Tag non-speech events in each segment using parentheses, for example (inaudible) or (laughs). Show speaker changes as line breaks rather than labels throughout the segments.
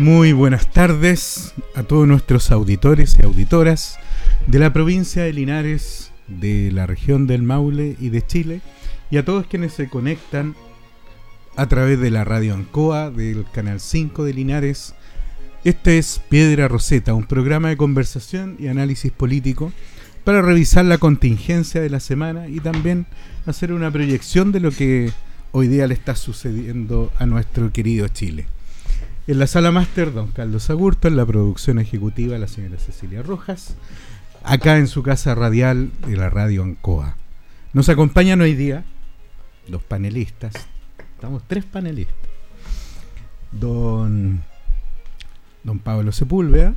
Muy buenas tardes a todos nuestros auditores y auditoras de la provincia de Linares, de la región del Maule y de Chile, y a todos quienes se conectan a través de la radio Ancoa, del canal 5 de Linares. Este es Piedra Roseta, un programa de conversación y análisis político para revisar la contingencia de la semana y también hacer una proyección de lo que hoy día le está sucediendo a nuestro querido Chile. En la sala máster, don Carlos Agurto, en la producción ejecutiva, la señora Cecilia Rojas, acá en su casa radial de la radio Ancoa. Nos acompañan hoy día los panelistas, estamos tres panelistas. Don, don Pablo Sepúlveda,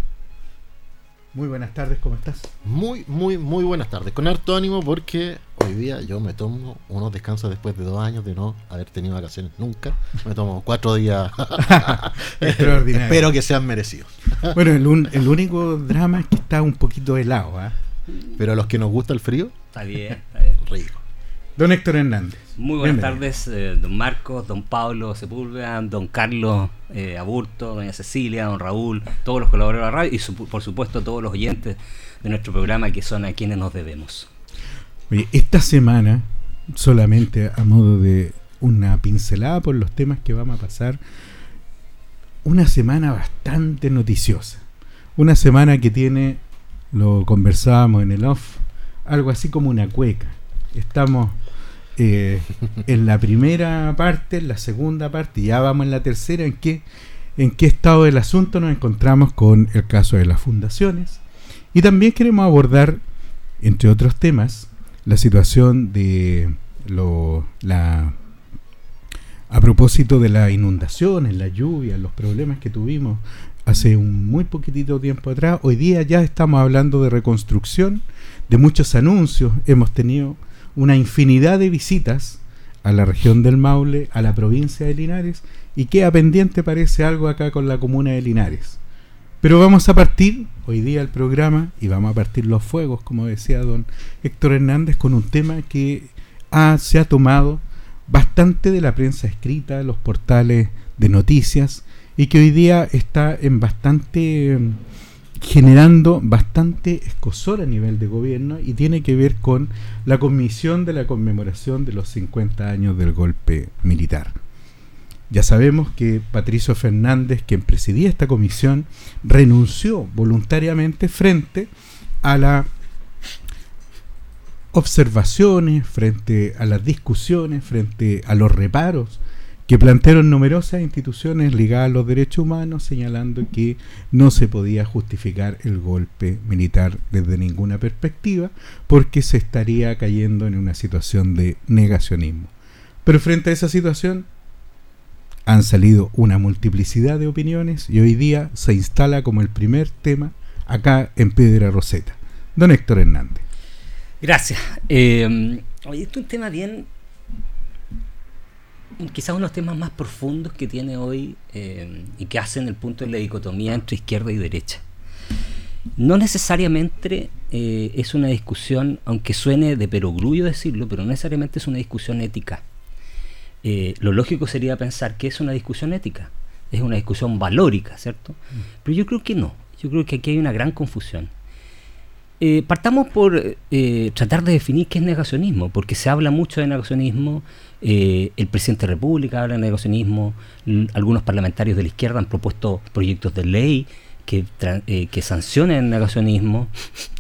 muy buenas tardes, ¿cómo estás?
Muy, muy, muy buenas tardes. Con harto ánimo porque hoy día yo me tomo unos descansos después de dos años de no haber tenido vacaciones nunca. Me tomo cuatro días. (laughs)
Extraordinario.
Espero que sean merecidos.
Bueno, el, el único drama es que está un poquito helado, ¿ah?
Pero a los que nos gusta el frío,
Está bien, está bien.
rico.
Don Héctor Hernández.
Muy buenas
Bienvenido.
tardes, eh, don Marcos, don Pablo Sepúlveda, don Carlos eh, Aburto, doña Cecilia, don Raúl, todos los colaboradores de la radio y su- por supuesto todos los oyentes de nuestro programa que son a quienes nos debemos.
Esta semana, solamente a modo de una pincelada por los temas que vamos a pasar, una semana bastante noticiosa. Una semana que tiene, lo conversábamos en el off, algo así como una cueca. Estamos eh, en la primera parte, en la segunda parte, y ya vamos en la tercera, en qué, en qué estado del asunto nos encontramos con el caso de las fundaciones. Y también queremos abordar, entre otros temas, la situación de lo, la a propósito de las inundaciones, la lluvia, los problemas que tuvimos hace un muy poquitito tiempo atrás, hoy día ya estamos hablando de reconstrucción, de muchos anuncios, hemos tenido una infinidad de visitas a la región del Maule, a la provincia de Linares, y queda pendiente parece algo acá con la comuna de Linares. Pero vamos a partir hoy día el programa y vamos a partir los fuegos, como decía don Héctor Hernández, con un tema que se ha tomado bastante de la prensa escrita, los portales de noticias, y que hoy día está en bastante generando bastante escosor a nivel de gobierno y tiene que ver con la comisión de la conmemoración de los 50 años del golpe militar. Ya sabemos que Patricio Fernández, quien presidía esta comisión, renunció voluntariamente frente a las observaciones, frente a las discusiones, frente a los reparos que plantearon numerosas instituciones ligadas a los derechos humanos, señalando que no se podía justificar el golpe militar desde ninguna perspectiva, porque se estaría cayendo en una situación de negacionismo. Pero frente a esa situación, han salido una multiplicidad de opiniones y hoy día se instala como el primer tema acá en Piedra Roseta. Don Héctor Hernández.
Gracias. Eh, es un tema bien, quizás uno de los temas más profundos que tiene hoy eh, y que hacen el punto de la dicotomía entre izquierda y derecha. No necesariamente eh, es una discusión, aunque suene de perogrullo decirlo, pero no necesariamente es una discusión ética. Eh, lo lógico sería pensar que es una discusión ética, es una discusión valórica, ¿cierto? Pero yo creo que no, yo creo que aquí hay una gran confusión. Eh, partamos por eh, tratar de definir qué es negacionismo, porque se habla mucho de negacionismo, el presidente de la República habla de negacionismo, algunos parlamentarios de la izquierda han propuesto proyectos de ley que, sancionen el negacionismo,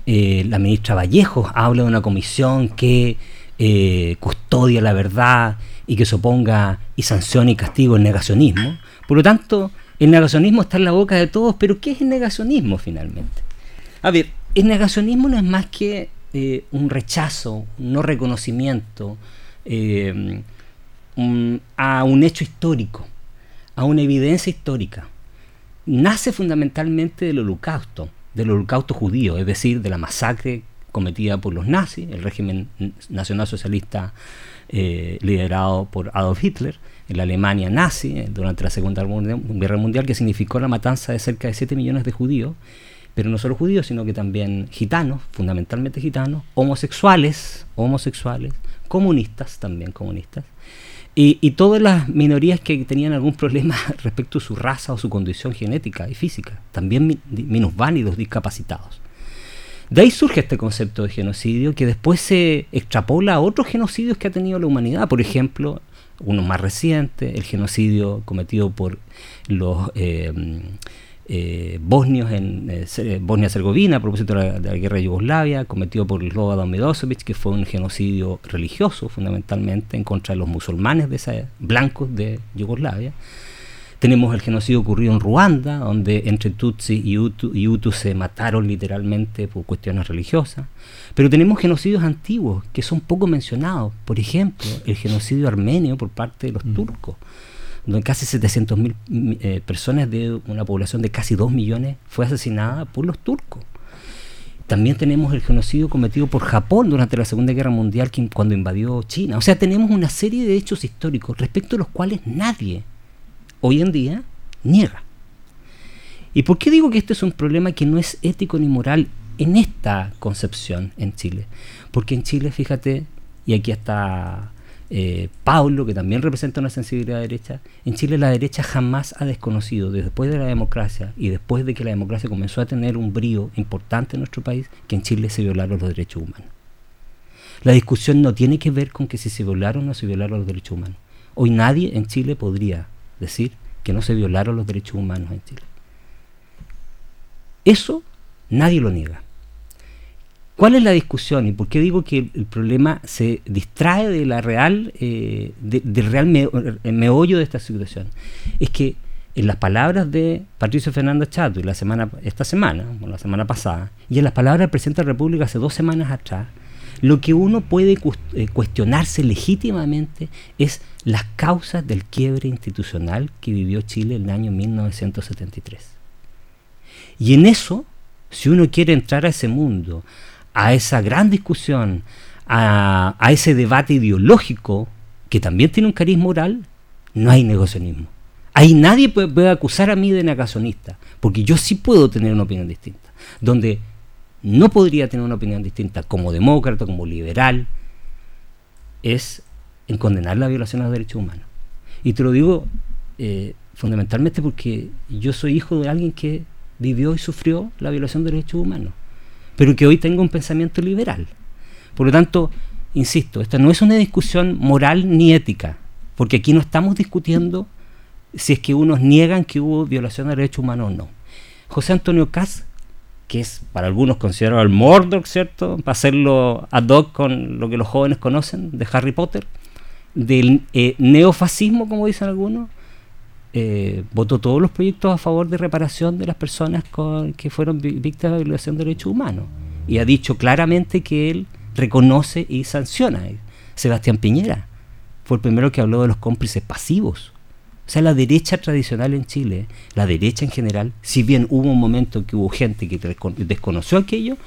la ministra Vallejo habla de una comisión que custodia la verdad y que se y sancione y castigo el negacionismo. Por lo tanto, el negacionismo está en la boca de todos, pero ¿qué es el negacionismo finalmente? A ver, el negacionismo no es más que eh, un rechazo, un no reconocimiento eh, a un hecho histórico, a una evidencia histórica. Nace fundamentalmente del holocausto, del holocausto judío, es decir, de la masacre cometida por los nazis, el régimen nacionalsocialista eh, liderado por Adolf Hitler, en la Alemania nazi eh, durante la Segunda Guerra Mundial, que significó la matanza de cerca de 7 millones de judíos, pero no solo judíos, sino que también gitanos, fundamentalmente gitanos, homosexuales, homosexuales, comunistas, también comunistas, y, todas las minorías que tenían algún problema (laughs) respecto a su raza o su condición genética y física, también minusválidos, discapacitados. De ahí surge este concepto de genocidio que después se extrapola a otros genocidios que ha tenido la humanidad. Por ejemplo, uno más reciente, el genocidio cometido por los eh, eh, bosnios en eh, Bosnia-Herzegovina a propósito de la, guerra de Yugoslavia, cometido por Slobodan Milosevic, que fue un genocidio religioso fundamentalmente en contra de los musulmanes de esa, blancos de Yugoslavia. Tenemos el genocidio ocurrido en Ruanda, donde entre Tutsi y Hutu, se mataron literalmente por cuestiones religiosas. Pero tenemos genocidios antiguos que son poco mencionados. Por ejemplo, el genocidio armenio por parte de los mm. turcos donde casi 700.000 eh, personas de una población de casi 2 millones fue asesinada por los turcos. También tenemos el genocidio cometido por Japón durante la Segunda Guerra Mundial cuando invadió China. O sea, tenemos una serie de hechos históricos respecto a los cuales nadie hoy en día niega. ¿Y por qué digo que este es un problema que no es ético ni moral en esta concepción en Chile? Porque en Chile, fíjate, y aquí está eh, que también representa una sensibilidad derecha, en Chile la derecha jamás ha desconocido, después de la democracia y después de que la democracia comenzó a tener un brío importante en nuestro país, que en Chile se violaron los derechos humanos. La discusión no tiene que ver con que si se violaron o no se violaron los derechos humanos. Hoy nadie en Chile podría decir que no se violaron los derechos humanos en Chile. Eso nadie lo niega. ¿Cuál es la discusión y por qué digo que el, problema se distrae de la real, eh, del real meollo de esta situación? Es que en las palabras de Patricio Fernando Chato la semana, esta semana, o la semana pasada, y en las palabras del presidente de la República hace dos semanas atrás, lo que uno puede eh, cuestionarse legítimamente es las causas del quiebre institucional que vivió Chile en el año 1973. Y en eso, si uno quiere entrar a ese mundo, a esa gran discusión, a, ese debate ideológico, que también tiene un cariz moral, no hay negacionismo. Ahí nadie puede, acusar a mí de negacionista, porque yo sí puedo tener una opinión distinta. Donde no podría tener una opinión distinta como demócrata, como liberal, es en condenar la violación a los derechos humanos. Y te lo digo eh, fundamentalmente porque yo soy hijo de alguien que vivió y sufrió la violación de derechos humanos pero que hoy tenga un pensamiento liberal. Por lo tanto, insisto, esta no es una discusión moral ni ética, porque aquí no estamos discutiendo si es que unos niegan que hubo violación de derechos humanos o no. José Antonio Cas, que es para algunos considerado el Mordor, ¿cierto? Para hacerlo ad hoc con lo que los jóvenes conocen de Harry Potter, del eh, neofascismo, como dicen algunos, eh, votó todos los proyectos a favor de reparación de las personas que fueron víctimas de violación de derechos humanos. Y ha dicho claramente que él reconoce y sanciona. Sebastián Piñera fue el primero que habló de los cómplices pasivos. O sea, la derecha tradicional en Chile, la derecha en general, si bien hubo un momento que hubo gente que desconoció aquello,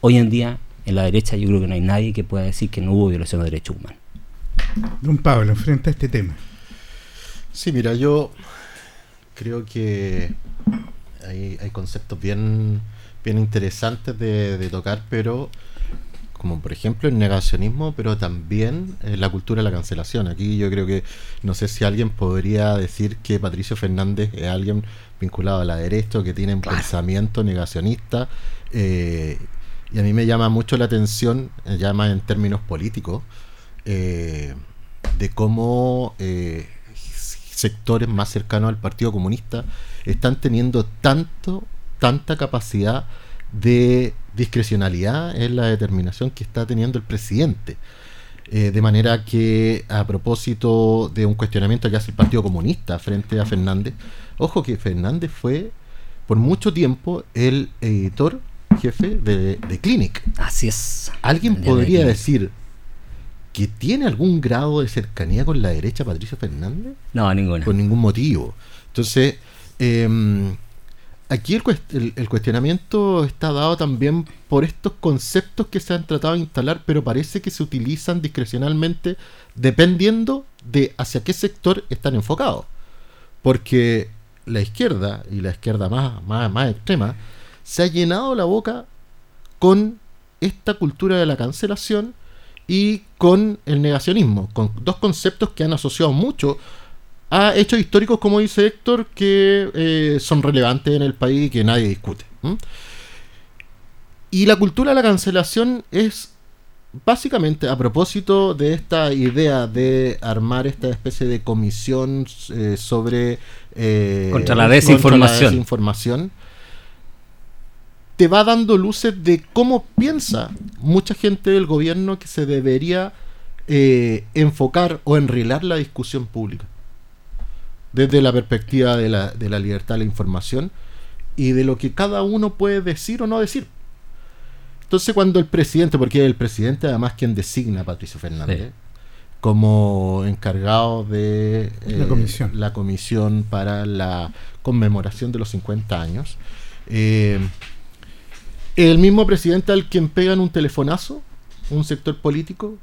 hoy en día en la derecha yo creo que no hay nadie que pueda decir que no hubo violación de derechos humanos.
Don Pablo, frente a este tema.
Sí, mira, yo creo que hay, conceptos bien, bien interesantes de, tocar, pero como por ejemplo el negacionismo, pero también eh, la cultura de la cancelación. Aquí yo creo que no sé si alguien podría decir que Patricio Fernández es alguien vinculado a la derecha, que tiene un pensamiento negacionista. Eh, y a mí me llama mucho la atención, eh, ya más en términos políticos, de cómo sectores más cercanos al Partido Comunista están teniendo tanto, tanta capacidad de discrecionalidad en la determinación que está teniendo el presidente. Eh, de manera que a propósito de un cuestionamiento que hace el Partido Comunista frente a Fernández, ojo que Fernández fue por mucho tiempo el editor jefe de, de Clinic.
Así es.
¿Alguien podría decir que tiene algún grado de cercanía con la derecha Patricio Fernández?
No, ninguna.
Por ningún motivo. Entonces, em, aquí el, el cuestionamiento está dado también por estos conceptos que se han tratado de instalar, pero parece que se utilizan discrecionalmente dependiendo de hacia qué sector están enfocados. Porque la izquierda, y la izquierda más, más, más extrema, se ha llenado la boca con esta cultura de la cancelación y con el negacionismo, con dos conceptos que han asociado mucho a hechos históricos, como dice Héctor, que eh, son relevantes en el país y que nadie discute. Y la cultura de la cancelación es básicamente a propósito de esta idea de armar esta especie de comisión eh, sobre... eh,
Contra la desinformación.
desinformación, te va dando luces de cómo piensa mucha gente del gobierno que se debería eh, enfocar o enrilar la discusión pública desde la perspectiva de la, de la libertad de la información y de lo que cada uno puede decir o no decir. Entonces cuando el presidente, porque es el presidente además quien designa a Patricio Fernández
Sí.
como encargado de eh,
La comisión.
la comisión para la conmemoración de los 50 años, eh, el mismo presidente al quien pegan un telefonazo, un sector político,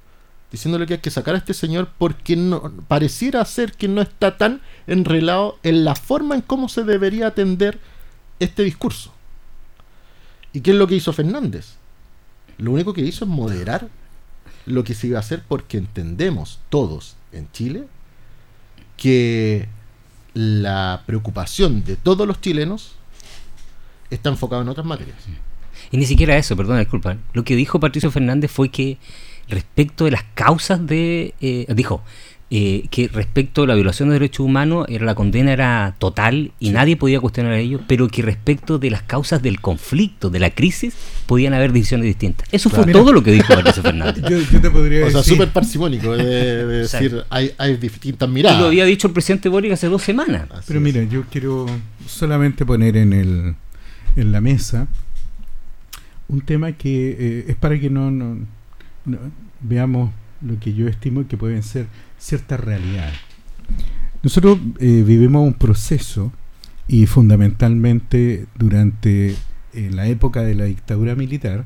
diciéndole que hay que sacar a este señor porque no pareciera ser que no está tan enrelado en la forma en cómo se debería atender este discurso. ¿Y qué es lo que hizo Fernández? Lo único que hizo es moderar lo que se iba a hacer porque entendemos todos en Chile que la preocupación de todos los chilenos está enfocada en otras materias.
Y ni siquiera eso, perdona, disculpa. Lo que dijo Patricio Fernández fue que respecto de las causas de... eh, dijo eh, que respecto a la violación de derechos humanos era la condena era total y nadie podía cuestionar a ello, pero que respecto de las causas del conflicto, de la crisis, podían haber decisiones distintas. Eso fue todo lo que dijo (laughs) Patricio Fernández.
Yo, yo te podría
O sea, súper parsimónico de, (laughs) decir, hay, hay distintas
Y
miradas.
lo había dicho el presidente Boric hace dos semanas.
Así
Pero
es.
mira, yo quiero solamente poner en, el, en la mesa un tema que eh, es para que no- no- veamos lo que yo estimo que pueden ser ciertas realidades. Nosotros eh, vivimos un proceso y fundamentalmente durante eh, la época de la dictadura militar,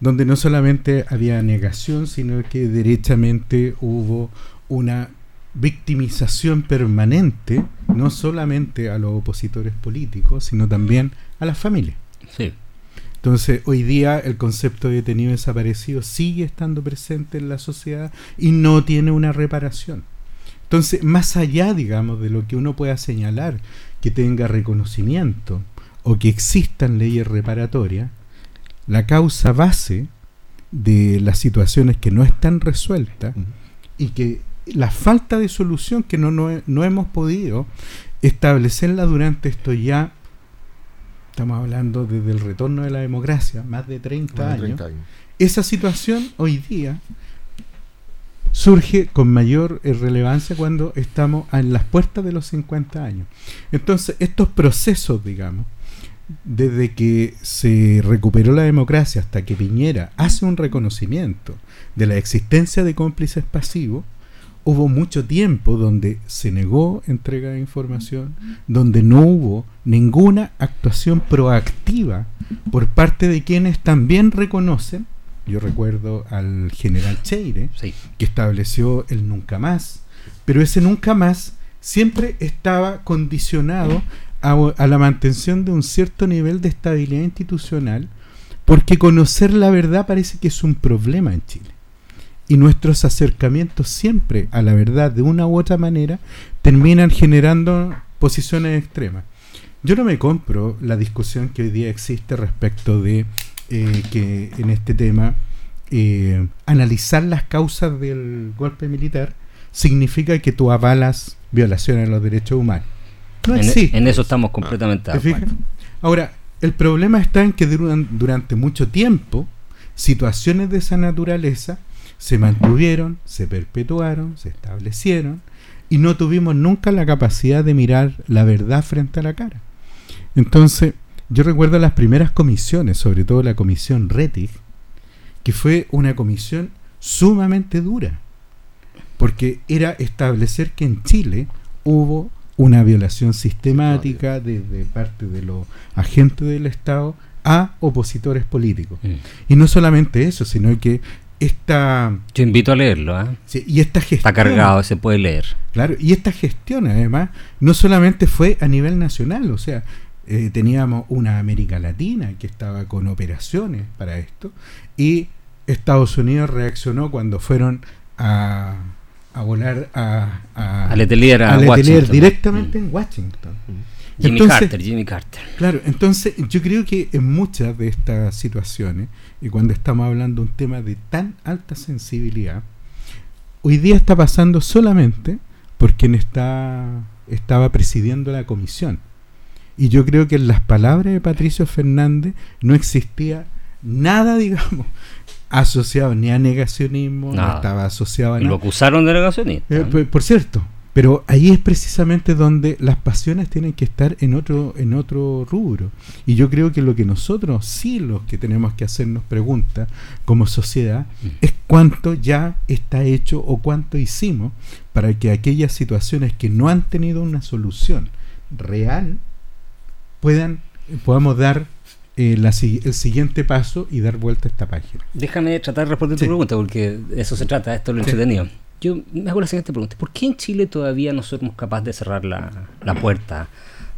donde no solamente había negación, sino que derechamente hubo una victimización permanente, no solamente a los opositores políticos, sino también a las familias.
Sí.
Entonces, hoy día el concepto de detenido desaparecido sigue estando presente en la sociedad y no tiene una reparación. Entonces, más allá, digamos, de lo que uno pueda señalar que tenga reconocimiento o que existan leyes reparatorias, la causa base de las situaciones que no están resueltas y que la falta de solución que no, no, no hemos podido establecerla durante esto ya, estamos hablando desde el retorno de la democracia, más de 30
Más de
años,
30 años.
esa situación hoy día surge con mayor eh, relevancia cuando estamos en las puertas de los 50 años. Entonces, estos procesos, digamos, desde que se recuperó la democracia hasta que Piñera hace un reconocimiento de la existencia de cómplices pasivos, hubo mucho tiempo donde se negó entrega de información, donde no hubo ninguna actuación proactiva por parte de quienes también reconocen, yo recuerdo al general Cheire,
Sí.
que estableció el nunca más, pero ese nunca más siempre estaba condicionado a, a la mantención de un cierto nivel de estabilidad institucional, porque conocer la verdad parece que es un problema en Chile. Y nuestros acercamientos siempre a la verdad de una u otra manera terminan generando posiciones extremas. Yo no me compro la discusión que hoy día existe respecto de eh, que en este tema eh, analizar las causas del golpe militar significa que tú avalas violaciones a los derechos humanos. No
En,
existe.
en eso estamos completamente de acuerdo.
Ahora, el problema está en que duran- durante mucho tiempo situaciones de esa naturaleza se mantuvieron, se perpetuaron, se establecieron y no tuvimos nunca la capacidad de mirar la verdad frente a la cara. Entonces, yo recuerdo las primeras comisiones, sobre todo la comisión Rettig, que fue una comisión sumamente dura, porque era establecer que en Chile hubo una violación sistemática de, de parte de los agentes del Estado a opositores políticos.
Mm.
Y no solamente eso, sino que esta...
Yo invito a leerlo, ¿eh?
sí, y esta gestión...
Está cargado, se puede leer.
Claro, y esta gestión además no solamente fue a nivel nacional, o sea, eh, teníamos una América Latina que estaba con operaciones para esto y Estados Unidos reaccionó cuando fueron a, a volar a, a,
A Letelier, a
a Letelier directamente en Washington.
Jimmy
Entonces-
Carter, Jimmy Carter.
Claro, entonces yo creo que en muchas de estas situaciones, y cuando estamos hablando de un tema de tan alta sensibilidad, hoy día está pasando solamente por quien está, estaba presidiendo la comisión. Y yo creo que en las palabras de Patricio Fernández no existía nada, (laughs) digamos, asociado ni a negacionismo, no
Nada.
estaba asociado a
Y lo
nada.
acusaron de negacionista.
Eh, por cierto, pero ahí es precisamente donde las pasiones tienen que estar en otro en otro rubro. Y yo creo que lo que nosotros sí los que tenemos que hacernos preguntas como sociedad
Mm.
es cuánto ya está hecho o cuánto hicimos para que aquellas situaciones que no han tenido una solución real puedan podamos dar eh, la el siguiente paso y dar vuelta a esta página.
Déjame tratar de responder tu pregunta, porque de eso se trata, esto es lo
Sí.
entretenido. Yo me hago la siguiente pregunta. ¿Por qué en Chile todavía no somos capaces de cerrar la, la puerta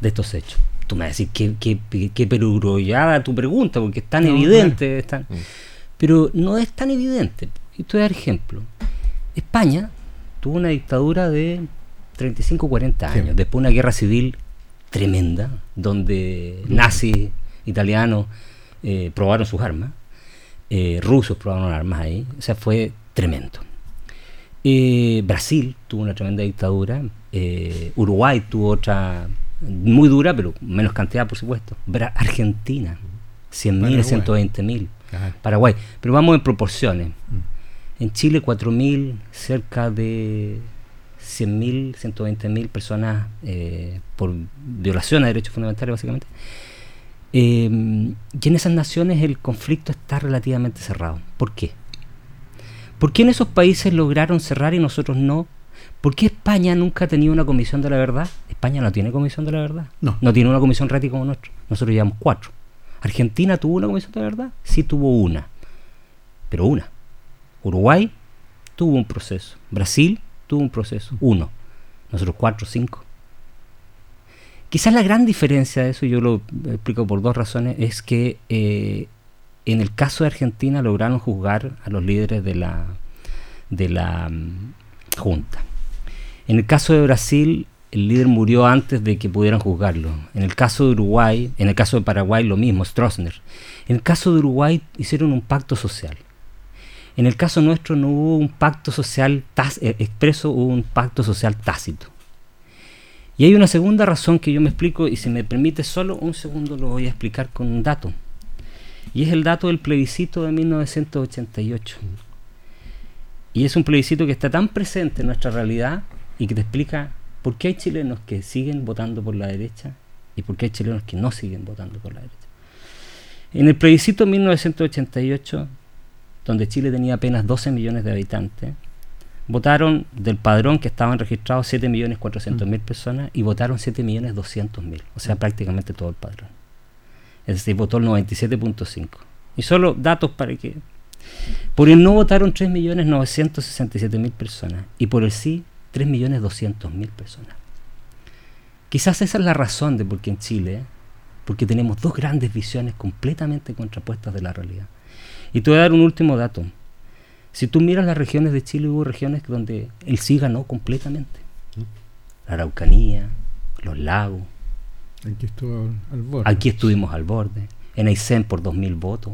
de estos hechos? Tú me vas a decir qué, qué, qué perogrullada tu pregunta, porque es tan
No,
evidente. es tan-
Mm.
Pero no es tan evidente. Y te voy a dar ejemplo. España tuvo una dictadura de 35 40
Sí.
años, después una guerra civil tremenda, donde nazis italianos eh, probaron sus armas, eh, rusos probaron armas ahí, o sea, fue tremendo. Eh, Brasil tuvo una tremenda dictadura, eh, Uruguay tuvo otra muy dura, pero menos cantidad, por supuesto. Bra- Argentina, 100.000,
Paraguay.
120.000. Paraguay, pero vamos en proporciones.
Mm.
En Chile 4.000, cerca de 100.000, 120.000 personas eh, por violación a derechos fundamentales, básicamente. Eh, y en esas naciones el conflicto está relativamente cerrado. ¿Por qué? ¿Por qué en esos países lograron cerrar y nosotros no? ¿Por qué España nunca ha tenido una comisión de la verdad? España no tiene comisión de la verdad.
No.
No tiene una comisión RETI como nuestro. Nosotros llevamos cuatro. ¿Argentina tuvo una comisión de la verdad? Sí tuvo una. Pero una. Uruguay tuvo un proceso. Brasil tuvo un proceso. Uno. Nosotros cuatro, cinco. Quizás la gran diferencia de eso, y yo lo explico por dos razones, es que eh, en el caso de Argentina lograron juzgar a los líderes de la, de la mm, Junta. En el caso de Brasil, el líder murió antes de que pudieran juzgarlo. En el caso de Uruguay, en el caso de Paraguay lo mismo, Stroessner. En el caso de Uruguay hicieron un pacto social. En el caso nuestro no hubo un pacto social eh, expreso, hubo un pacto social tácito. Y hay una segunda razón que yo me explico, y si me permite solo un segundo lo voy a explicar con un dato. Y es el dato del plebiscito de 1988. Y es un plebiscito que está tan presente en nuestra realidad y que te explica por qué hay chilenos que siguen votando por la derecha y por qué hay chilenos que no siguen votando por la derecha. En el plebiscito de 1988, donde Chile tenía apenas 12 millones de habitantes, votaron del padrón que estaban registrados 7.400.000 personas y votaron 7.200.000, o sea, prácticamente todo el padrón. Es decir, votó el 97.5. Y solo datos para que... Por el no votaron 3.967.000 personas y por el sí 3.200.000 personas. Quizás esa es la razón de por qué en Chile, porque tenemos dos grandes visiones completamente contrapuestas de la realidad. Y te voy a dar un último dato. Si tú miras las regiones de Chile, hubo regiones donde el sí ganó completamente. La Araucanía, los lagos,
Aquí estuvo al borde.
Aquí estuvimos al borde. En Aysén por 2.000 votos.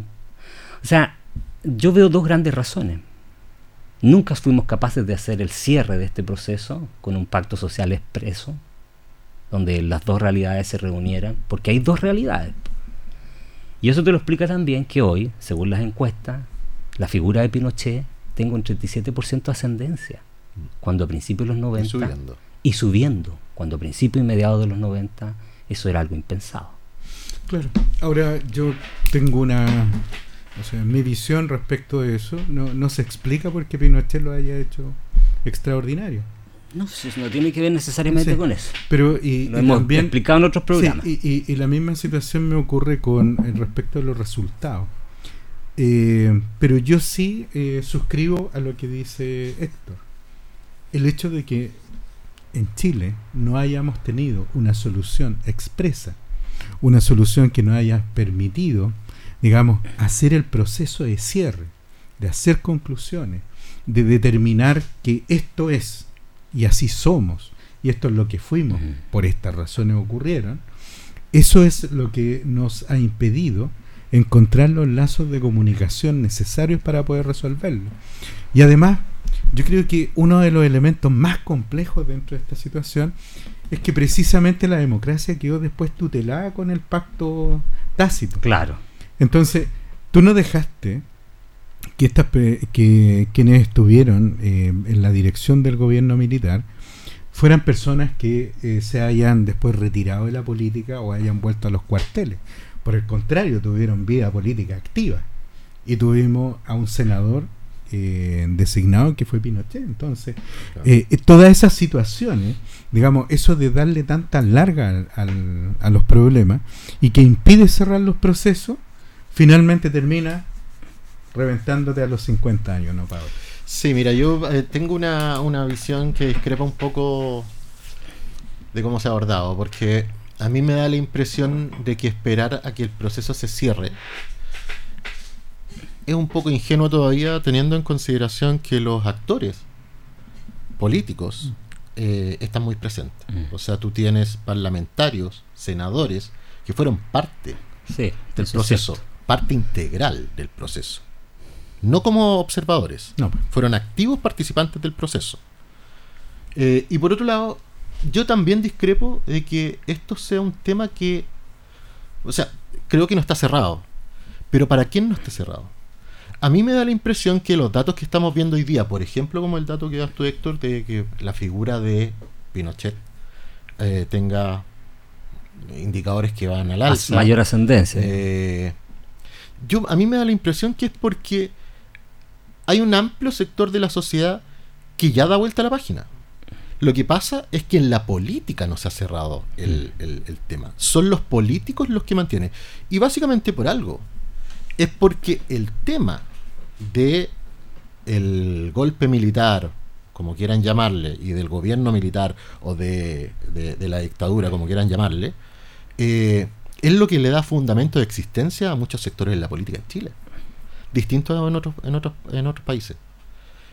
O sea, yo veo dos grandes razones. Nunca fuimos capaces de hacer el cierre de este proceso con un pacto social expreso, donde las dos realidades se reunieran, porque hay dos realidades. Y eso te lo explica también que hoy, según las encuestas, la figura de Pinochet tenga un 37% de ascendencia, cuando a principios de los 90
Y subiendo.
y subiendo, cuando a principios y mediados de los 90 eso era algo impensado.
Claro. Ahora yo tengo una, o sea, mi visión respecto de eso no, no se explica por qué Pinochet lo haya hecho extraordinario.
No, no tiene que ver necesariamente
Sí.
con eso.
Pero y,
Lo
y
hemos
también
explicado en otros programas.
Sí, y, y- y la misma situación me ocurre con respecto a los resultados. Eh, pero yo sí eh, suscribo a lo que dice Héctor. El hecho de que en Chile no hayamos tenido una solución expresa, una solución que nos haya permitido, digamos, hacer el proceso de cierre, de hacer conclusiones, de determinar que esto es y así somos y esto es lo que fuimos, por estas razones ocurrieron, eso es lo que nos ha impedido encontrar los lazos de comunicación necesarios para poder resolverlo. Y además, yo creo que uno de los elementos más complejos dentro de esta situación es que precisamente la democracia quedó después tutelada con el pacto tácito.
Claro.
Entonces, tú no dejaste que, estas, que quienes estuvieron eh, en la dirección del gobierno militar fueran personas que eh, se hayan después retirado de la política o hayan vuelto a los cuarteles. Por el contrario, tuvieron vida política activa. Y tuvimos a un senador eh, designado que fue Pinochet. Entonces, eh, eh, todas esas situaciones, digamos, eso de darle tanta larga al- al- a los problemas y que impide cerrar los procesos, finalmente termina reventándote a los 50 años, ¿no, Pablo?
Sí, mira, yo eh, tengo una, una visión que discrepa un poco de cómo se ha abordado, porque a mí me da la impresión de que esperar a que el proceso se cierre es un poco ingenuo todavía teniendo en consideración que los actores políticos eh, están muy presentes.
Mm.
O sea, tú tienes parlamentarios, senadores, que fueron parte
Sí,
del
eso es
proceso, parte integral del proceso. No como observadores,
No, pues.
fueron activos participantes del proceso. Eh, y por otro lado, yo también discrepo de que esto sea un tema que, o sea, creo que no está cerrado. Pero ¿para quién no está cerrado? A mí me da la impresión que los datos que estamos viendo hoy día, por ejemplo, como el dato que das tú, Héctor, de que la figura de Pinochet eh, tenga indicadores que van al alza.
Mayor ascendencia.
Eh, yo, a mí me da la impresión que es porque hay un amplio sector de la sociedad que ya da vuelta a la página. Lo que pasa es que en la política no se ha cerrado el, el- el tema. Son los políticos los que mantienen. Y básicamente por algo. Es porque el tema de el golpe militar, como quieran llamarle, y del gobierno militar o de, de- la dictadura, como quieran llamarle, eh, es lo que le da fundamento de existencia a muchos sectores de la política en Chile. Distinto en otros, en otros, en otros países.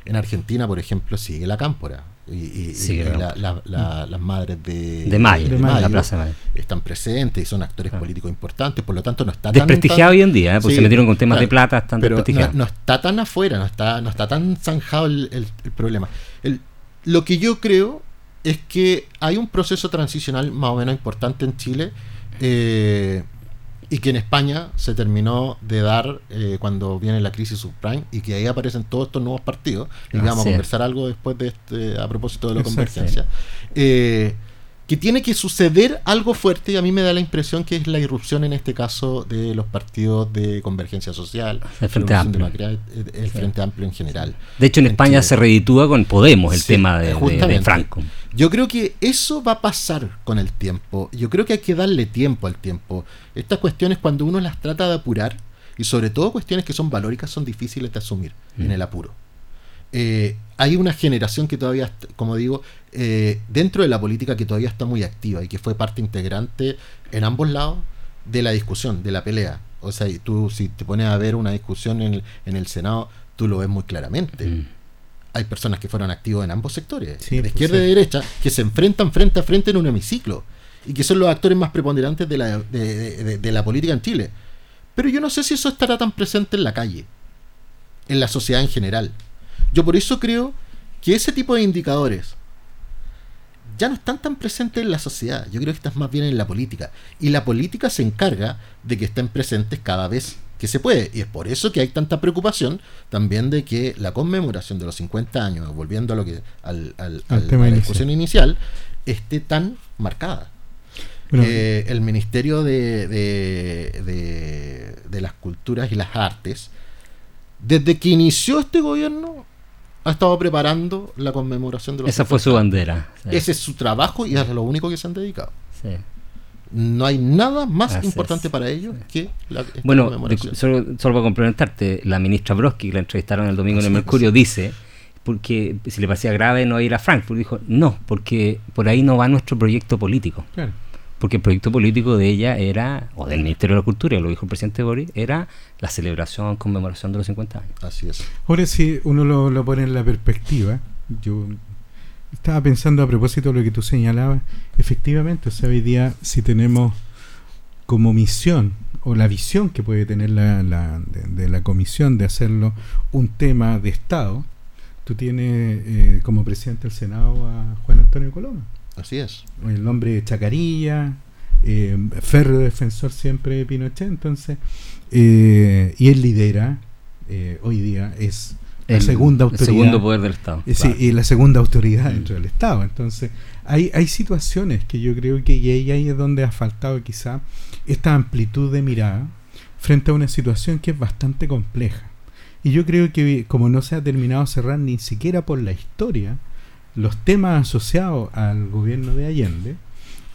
En Argentina, por ejemplo, sigue la cámpora. Y, y- y-
Sigue
y
la-
la- la- la- las madres de,
de Mayo,
de
de
Mayo.
la Plaza de Mayo.
están presentes y son actores
Claro.
políticos importantes, por lo tanto no está tan-
Desprestigiado
tan-
hoy en día, ¿eh? porque
Sí,
se metieron con temas de plata, están
pero no, está tan afuera, no está, no está tan zanjado el, el- el problema. El- lo que yo creo es que hay un proceso transicional más o menos importante en Chile eh, y que en España se terminó de dar eh, cuando viene la crisis subprime y que ahí aparecen todos estos nuevos partidos y
Ah,
vamos
sí.
a conversar algo después de este, a propósito de la
Exacto.
convergencia. Eh, que tiene que suceder algo fuerte y a mí me da la impresión que es la irrupción en este caso de los partidos de convergencia social,
El Frente Amplio.
El Frente Amplio en general.
De hecho, en España se reditúa con Podemos el
Sí,
tema de, de-. Franco.
Yo creo que eso va a pasar con el tiempo. Yo creo que hay que darle tiempo al tiempo. Estas cuestiones cuando uno las trata de apurar, y sobre todo cuestiones que son valóricas, son difíciles de asumir en
Mm.
el apuro. Eh, hay una generación que todavía, como digo, eh, dentro de la política que todavía está muy activa y que fue parte integrante en ambos lados de la discusión, de la pelea. O sea, y tú si te pones a ver una discusión en el, en el Senado, tú lo ves muy claramente
Mm.
hay personas que fueron activos en ambos sectores,
Sí,
de
pues,
izquierda
sí.
y derecha, que se enfrentan frente a frente en un hemiciclo y que son los actores más preponderantes de la, de, de- de- de la política en Chile. Pero yo no sé si eso estará tan presente en la calle, en la sociedad en general. Yo por eso creo que ese tipo de indicadores ya no están tan presentes en la sociedad. Yo creo que están más bien en la política. Y la política se encarga de que estén presentes cada vez que se puede. Y es por eso que hay tanta preocupación también de que la conmemoración de los 50 años, volviendo a lo que al, al-
Al
al-
tema
a la discusión inicial, esté tan marcada.
Bueno,
Eh, el Ministerio de, de, de- de las Culturas y las Artes, desde que inició este gobierno, ha estado preparando la conmemoración de los
Esa fue su
50
bandera. sí.
Ese es su trabajo y es lo único que se han dedicado.
Sí.
No hay nada más
Así
importante
es.
para ellos que la
Bueno, de- solo, solo para complementarte, la ministra Brodsky, que la entrevistaron el domingo en el Mercurio, dice, porque si le parecía grave no ir a Frankfurt, dijo, no, porque por ahí no va nuestro proyecto político.
Claro.
Porque el proyecto político de ella era, o del Ministerio de la Cultura, lo dijo el presidente Boris, era la celebración, conmemoración de los 50 años.
Así es.
Ahora si uno lo, lo pone en la perspectiva, yo estaba pensando a propósito de lo que tú señalabas, efectivamente, o sea, hoy día si tenemos como misión o la visión que puede tener la, la- de, de la comisión de hacerlo un tema de Estado, tú tienes eh, como presidente del Senado a Juan Antonio Coloma,
Así es.
el hombre de Chacarilla, eh, férreo defensor siempre de Pinochet, entonces, eh, y él lidera, eh, hoy día es la
El-
segunda
el
autoridad.
segundo poder del Estado.
Eh, sí, y la segunda autoridad
Mm.
dentro del Estado. Entonces, hay, hay situaciones que yo creo que y ahí, ahí es donde ha faltado quizá esta amplitud de mirada frente a una situación que es bastante compleja. Y yo creo que como no se ha terminado cerrar ni siquiera por la historia los temas asociados al gobierno de Allende,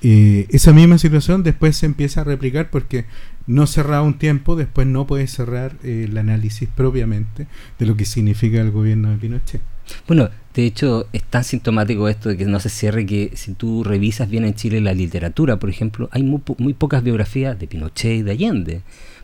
eh, esa misma situación después se empieza a replicar porque no cerrado un tiempo, después no puede cerrar eh, el análisis propiamente de lo que significa el gobierno de Pinochet.
Bueno, de hecho, es tan sintomático esto de que no se cierre que si tú revisas bien en Chile la literatura, por ejemplo, hay muy, po- muy pocas biografías de Pinochet y de Allende.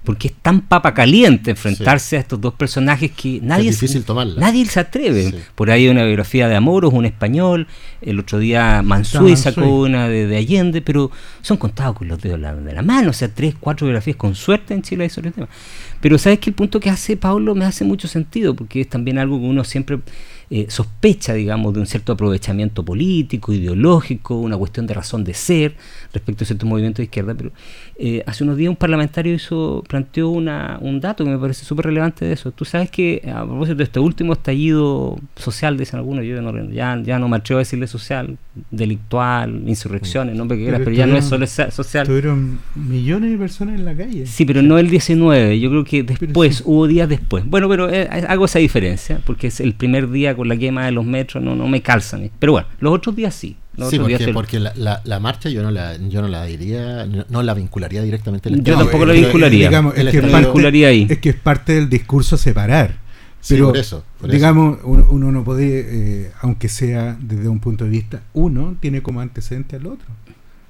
Porque es tan papa caliente enfrentarse a estos dos personajes que nadie,
es
se-
difícil tomarla.
nadie se atreve.
Sí.
Por ahí hay una biografía de Amoros, un español. El otro día Mansui
Está
sacó
Mansuy.
una de, de Allende, pero son contados con los dedos de la, de la mano. O sea, tres, cuatro biografías con suerte en Chile hay sobre el tema. Pero sabes que el punto que hace Pablo me hace mucho sentido, porque es también algo que uno siempre eh, sospecha, digamos, de un cierto aprovechamiento político, ideológico, una cuestión de razón de ser respecto a ciertos movimientos de izquierda. Pero eh, hace unos días un parlamentario hizo, planteó una, un dato que me parece súper relevante de eso. Tú sabes que a propósito de este último estallido social, dicen algunos, yo no- ya, ya no me atrevo a decirle social, delictual, insurrección, el nombre que quieras,
Pero
pero ya no es solo social.
Tuvieron millones de personas en la calle.
Sí, pero no el 19, yo creo que después,
sí.
hubo días después. Bueno, pero eh, hago esa diferencia, porque es el primer día con la quema de los metros, no, no me calzan. Pero bueno, los otros días sí. Los
Sí, porque, porque la, la- la marcha yo no la, yo no la diría, no, no la vincularía directamente al
Yo tampoco la
eh,
vincularía.
digamos, es, que
estallido-
parte,
vincularía ahí.
es que es parte del discurso separar.
Sí,
Pero,
por eso, por eso.
digamos, uno, uno no puede, eh, aunque sea desde un punto de vista, uno tiene como antecedente al otro.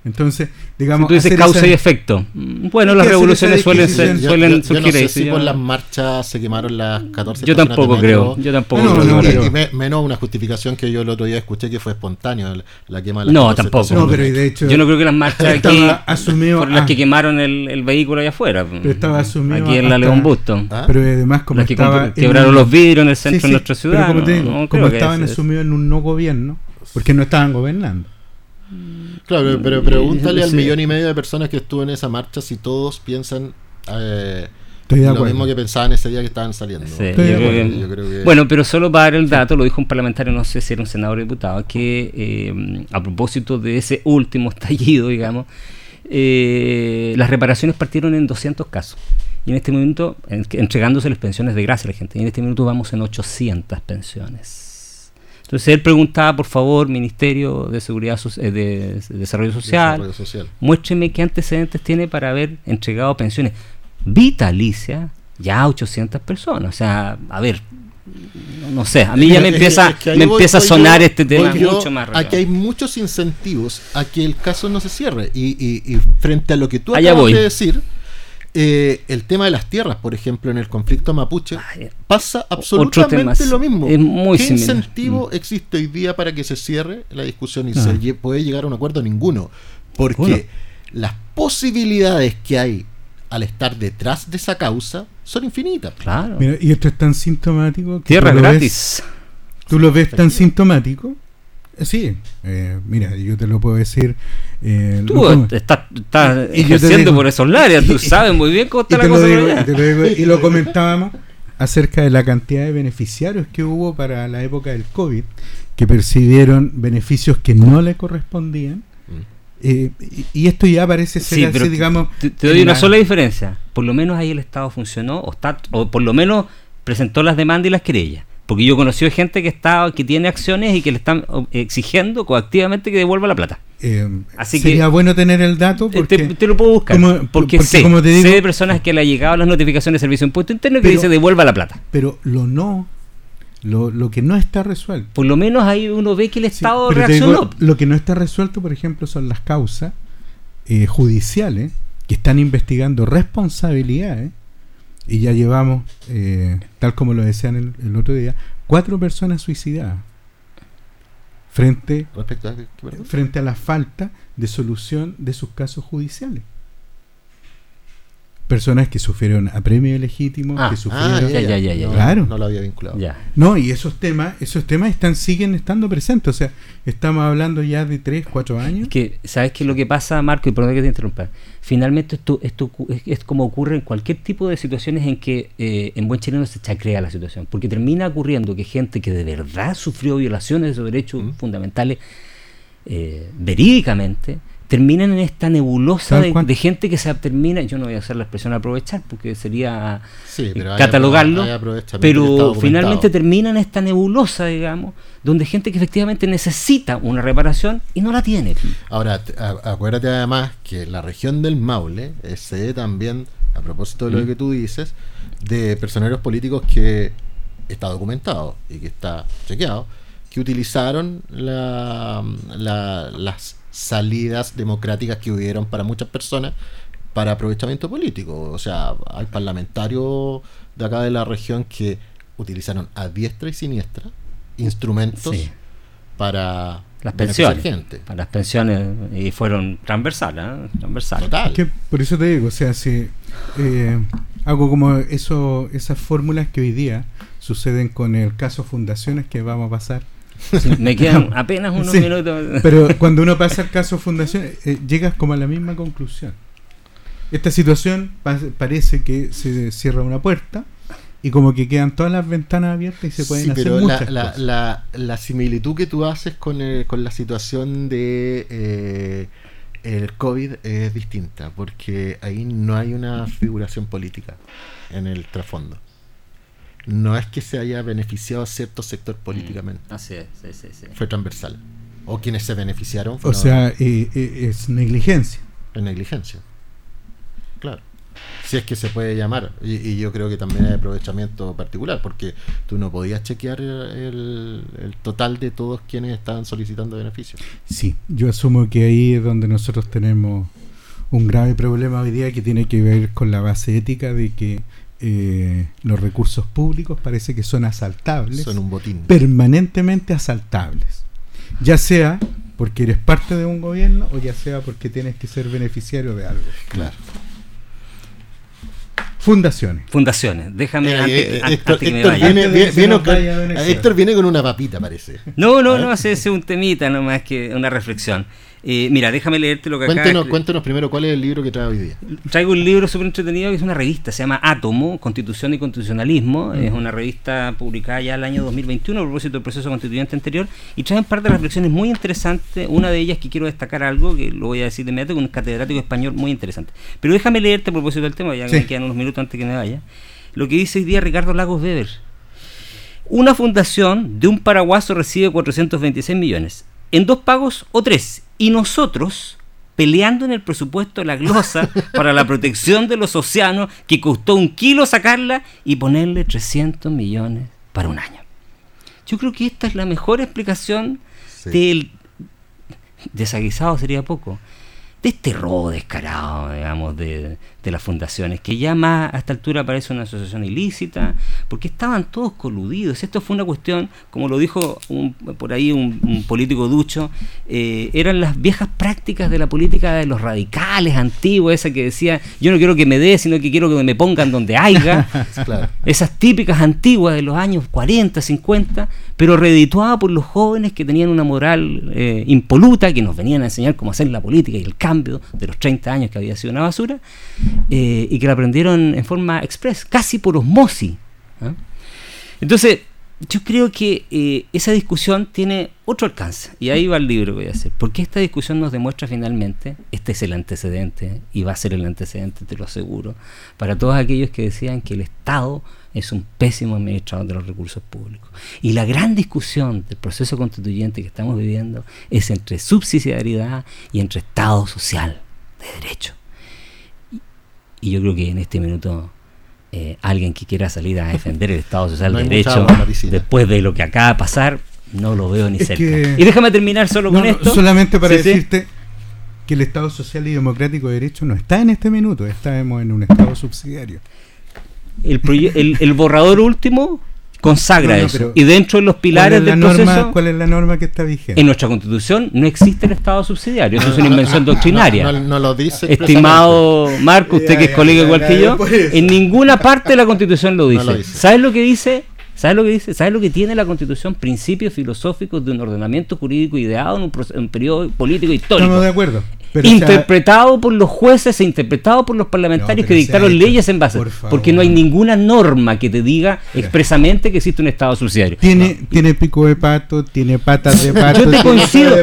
Entonces,
Si
digamos,
tú dices causa
esa-
y efecto. Mm, Bueno, las revoluciones suelen, ser,
Yo-
suelen
yo- yo
surgir
no sé
ahí,
si
yo-
por las marchas se quemaron las 14
Yo
estaciones
tampoco
de
creo, yo tampoco
No,
creo.
no, pero-
y me- menos una justificación que yo el otro día escuché que fue espontáneo la, quema de las
No,
14
tampoco.
No, pero de hecho,
Yo no creo que las marchas aquí
estaba asumido
fueron las
ah,
que quemaron el, el vehículo allá afuera.
Pero estaba asumido
Aquí en la
hasta-
León Busto.
¿Ah?
pero además como
las que
estaba
quebraron los vidrios en el
Sí,
centro
sí,
de nuestra ciudad.
Pero como te digo, como
creo
estaban
es-
asumidos en un no gobierno, porque no estaban gobernando.
Claro, pero pregúntale al millón y medio de personas que estuvo en esa marcha si todos piensan eh, lo mismo que pensaban ese día que estaban saliendo.
Sí, yo creo que-
Yo creo que-
Bueno, pero solo para dar el dato, lo dijo un parlamentario, no sé si era un senador o diputado, que eh, a propósito de ese último (laughs) estallido, digamos, eh, las reparaciones partieron en 200 casos. Y en este momento, en- entregándose las pensiones de gracia a la gente, y en este minuto vamos en 800 pensiones. Entonces él preguntaba, por favor, Ministerio de Seguridad So- eh, de, de Desarrollo Social,
Desarrollo social.
muéstreme qué antecedentes tiene para haber entregado pensiones vitalicias ya a 800 personas. O sea, a ver, no, no sé, a mí ya me empieza,
es que ahí
me
voy-
empieza a sonar
yo-
este tema
yo
mucho más
Aquí hay muchos incentivos a que el caso no se cierre. Y, y- y frente a lo que tú acabas
voy.
de decir, eh, el tema de las tierras, por ejemplo, en el conflicto mapuche,
Ay,
pasa absolutamente lo mismo.
Es muy
¿Qué
similar.
incentivo existe hoy día para que se cierre la discusión y
Ah.
se lle- puede llegar a un acuerdo? Ninguno. Porque
Ninguno.
las posibilidades que hay al estar detrás de esa causa son infinitas.
Claro.
Mira, y esto es tan sintomático que
Tierra
tú lo ves-
gratis.
¿Tú lo ves tan sintomático? Sí, eh, mira, yo te lo puedo decir. eh,
Tú estás, estás
Y
ejerciendo
digo-
por esos áreas, tú (laughs) sabes muy bien cómo
y
está la
lo
cosa
digo- y te lo digo, y lo comentábamos acerca de la cantidad de beneficiarios que hubo para la época del COVID, que percibieron beneficios que no le correspondían.
Mm.
eh, y, esto ya parece ser
Sí,
así,
pero
digamos.
te, te doy una
la-
sola diferencia. Por lo menos ahí el Estado funcionó, o, está, o por lo menos presentó las demandas y las querellas. Porque yo he conocido gente que está, que tiene acciones y que le están exigiendo coactivamente que devuelva la plata.
Eh,
Así
sería
que-
bueno tener el dato
Te,
porque
te lo puedo buscar.
como-
porque,
porque
sé,
como te digo-
sé de personas que le ha llegado las notificaciones de servicio de impuesto interno que
Pero-
dice devuelva la plata.
pero lo no lo, lo que no está resuelto
Por lo menos ahí uno ve que el Estado
te digo,
reaccionó.
lo que no está resuelto, por ejemplo, son las causas eh, judiciales que están investigando responsabilidades y ya llevamos, eh, tal como lo decían el, el otro día, cuatro personas suicidadas frente,
Respecto a
frente a la falta de solución de sus casos judiciales. Personas que sufrieron apremio legítimo,
Ah,
que
Ah,
sufrieron...
ya, ya, ya, ya.
No,
Claro.
No lo había vinculado.
Ya.
No, y esos temas, esos temas están, siguen estando presentes. O sea, estamos hablando ya de 3, 4 años.
Es que, ¿sabes qué es lo que pasa, Marco? Y perdón que te interrumpa. Finalmente, esto, esto es, es como ocurre en cualquier tipo de situaciones en que eh, en buen chileno se chacrea la situación. Porque termina ocurriendo que gente que de verdad sufrió violaciones de sus derechos
Mm.
fundamentales eh, verídicamente terminan en esta nebulosa
¿Sabes
de, gente que se termina, yo no voy a hacer la expresión aprovechar porque sería
Sí, pero hay
catalogarlo,
hay
pero finalmente termina en esta nebulosa, digamos, donde gente que efectivamente necesita una reparación y no la tiene.
Ahora, acuérdate además que la región del Maule eh, se ve también, a propósito de lo
Mm.
que tú dices, de personeros políticos que está documentado y que está chequeado, que utilizaron la- la- las salidas democráticas que hubieron para muchas personas para aprovechamiento político. O sea, hay parlamentarios de acá de la región que utilizaron a diestra y siniestra instrumentos
Sí.
para
Las pensiones.
gente.
Para las pensiones y fueron transversales, ¿eh? transversales.
Total.
Que por eso te digo, o sea, si eh, algo como eso, esas fórmulas que hoy día suceden con el caso Fundaciones que vamos a pasar.
Sí, me quedan (laughs) apenas unos
Sí,
minutos.
Pero (laughs) cuando uno pasa el caso Fundaciones, eh, llegas como a la misma conclusión. Esta situación pa- parece que se cierra una puerta y como que quedan todas las ventanas abiertas y se pueden
Sí,
hacer
pero la,
muchas
la,
cosas.
la, la similitud que tú haces con, el- con la situación de eh, el COVID es distinta, porque ahí no hay una figuración política en el trasfondo. No es que se haya beneficiado a cierto sector políticamente,
Así es, sí, sí, sí.
fue transversal. O quienes se beneficiaron
O
fueron
sea, eh, eh, es negligencia.
en negligencia. Claro. Si es que se puede llamar. Y, y yo creo que también hay aprovechamiento particular, porque tú no podías chequear el, el total de todos quienes estaban solicitando beneficios.
Sí, yo asumo que ahí es donde nosotros tenemos un grave problema hoy día que tiene que ver con la base ética de que eh, los recursos públicos parece que son asaltables,
Son un botín.
permanentemente asaltables. Ya sea porque eres parte de un gobierno o ya sea porque tienes que ser beneficiario de algo.
Claro.
Fundaciones.
Fundaciones, déjame
Mira,
antes,
eh, Héctor,
antes que me vaya.
viene, viene- viene con. Héctor viene con una papita, parece.
No, no,
A
no, es un temita nomás que una reflexión. Eh, mira, déjame leerte lo que acá
Cuéntenos,
escri-
cuéntenos primero cuál es el libro que trae hoy día.
Traigo un libro súper entretenido que es una revista, se llama Átomo, Constitución y Constitucionalismo. Es una revista publicada ya el año 2021 a propósito del proceso constituyente anterior y trae un par de reflexiones muy interesantes. Una de ellas que quiero destacar algo, que lo voy a decir de inmediato, con un catedrático español muy interesante. Pero déjame leerte a propósito del tema, ya
Sí.
me quedan unos minutos antes que me vaya. Lo que dice hoy día Ricardo Lagos Weber. Una fundación de un paraguaso recibe 426 millones. ¿En dos pagos o tres? Y nosotros peleando en el presupuesto la glosa (laughs) para la protección de los océanos que costó un kilo sacarla y ponerle 300 millones para un año. Yo creo que esta es la mejor explicación
Sí.
del desaguisado sería poco de este robo descarado, digamos, de, de las fundaciones, que ya más a esta altura parece una asociación ilícita, porque estaban todos coludidos. Esto fue una cuestión, como lo dijo un- por ahí un, un político ducho, eh, eran las viejas prácticas de la política de los radicales antiguos, esa que decía, yo no quiero que me dé, sino que quiero que me pongan donde haya. (laughs)
Claro.
Esas típicas antiguas de los años 40, 50, pero reedituadas por los jóvenes que tenían una moral eh, impoluta, que nos venían a enseñar cómo hacer la política y el cambio de los 30 años que había sido una basura, eh, y que la aprendieron en forma express, casi por osmosis. ¿ah? Entonces, yo creo que eh, esa discusión tiene otro alcance, y ahí va el libro que voy a hacer, porque esta discusión nos demuestra finalmente, este es el antecedente, y va a ser el antecedente, te lo aseguro, para todos aquellos que decían que el Estado es un pésimo administrador de los recursos públicos. Y la gran discusión del proceso constituyente que estamos viviendo es entre subsidiariedad y entre Estado social, de derecho. Y yo creo que en este minuto eh, alguien que quiera salir a defender el Estado Social (laughs) de Derecho, después de lo que acaba de pasar, no lo veo ni cerca. Y déjame terminar solo con esto.
Solamente para decirte que el Estado Social y Democrático de Derecho no está en este minuto, estamos en un Estado subsidiario.
El, el borrador último consagra eso. Y dentro de los pilares del
norma, proceso, ¿Cuál es la norma que está vigente?
En nuestra constitución no existe el Estado subsidiario. Eso es una invención doctrinaria.
No, lo dice.
Estimado Marco, usted que es colega igual que yo, en ninguna parte de la constitución lo dice. ¿Sabes lo que dice? ¿Sabes lo que dice? ¿Sabes lo que tiene la Constitución? Principios filosóficos de un ordenamiento jurídico ideado en un, periodo político histórico.
Estamos de acuerdo.
interpretado por los jueces e interpretado por los parlamentarios que dictaron leyes en base. porque no hay ninguna norma que te diga expresamente que existe un Estado subsidiario.
Tiene, tiene pico de pato, tiene patas de pato.
yo te coincido,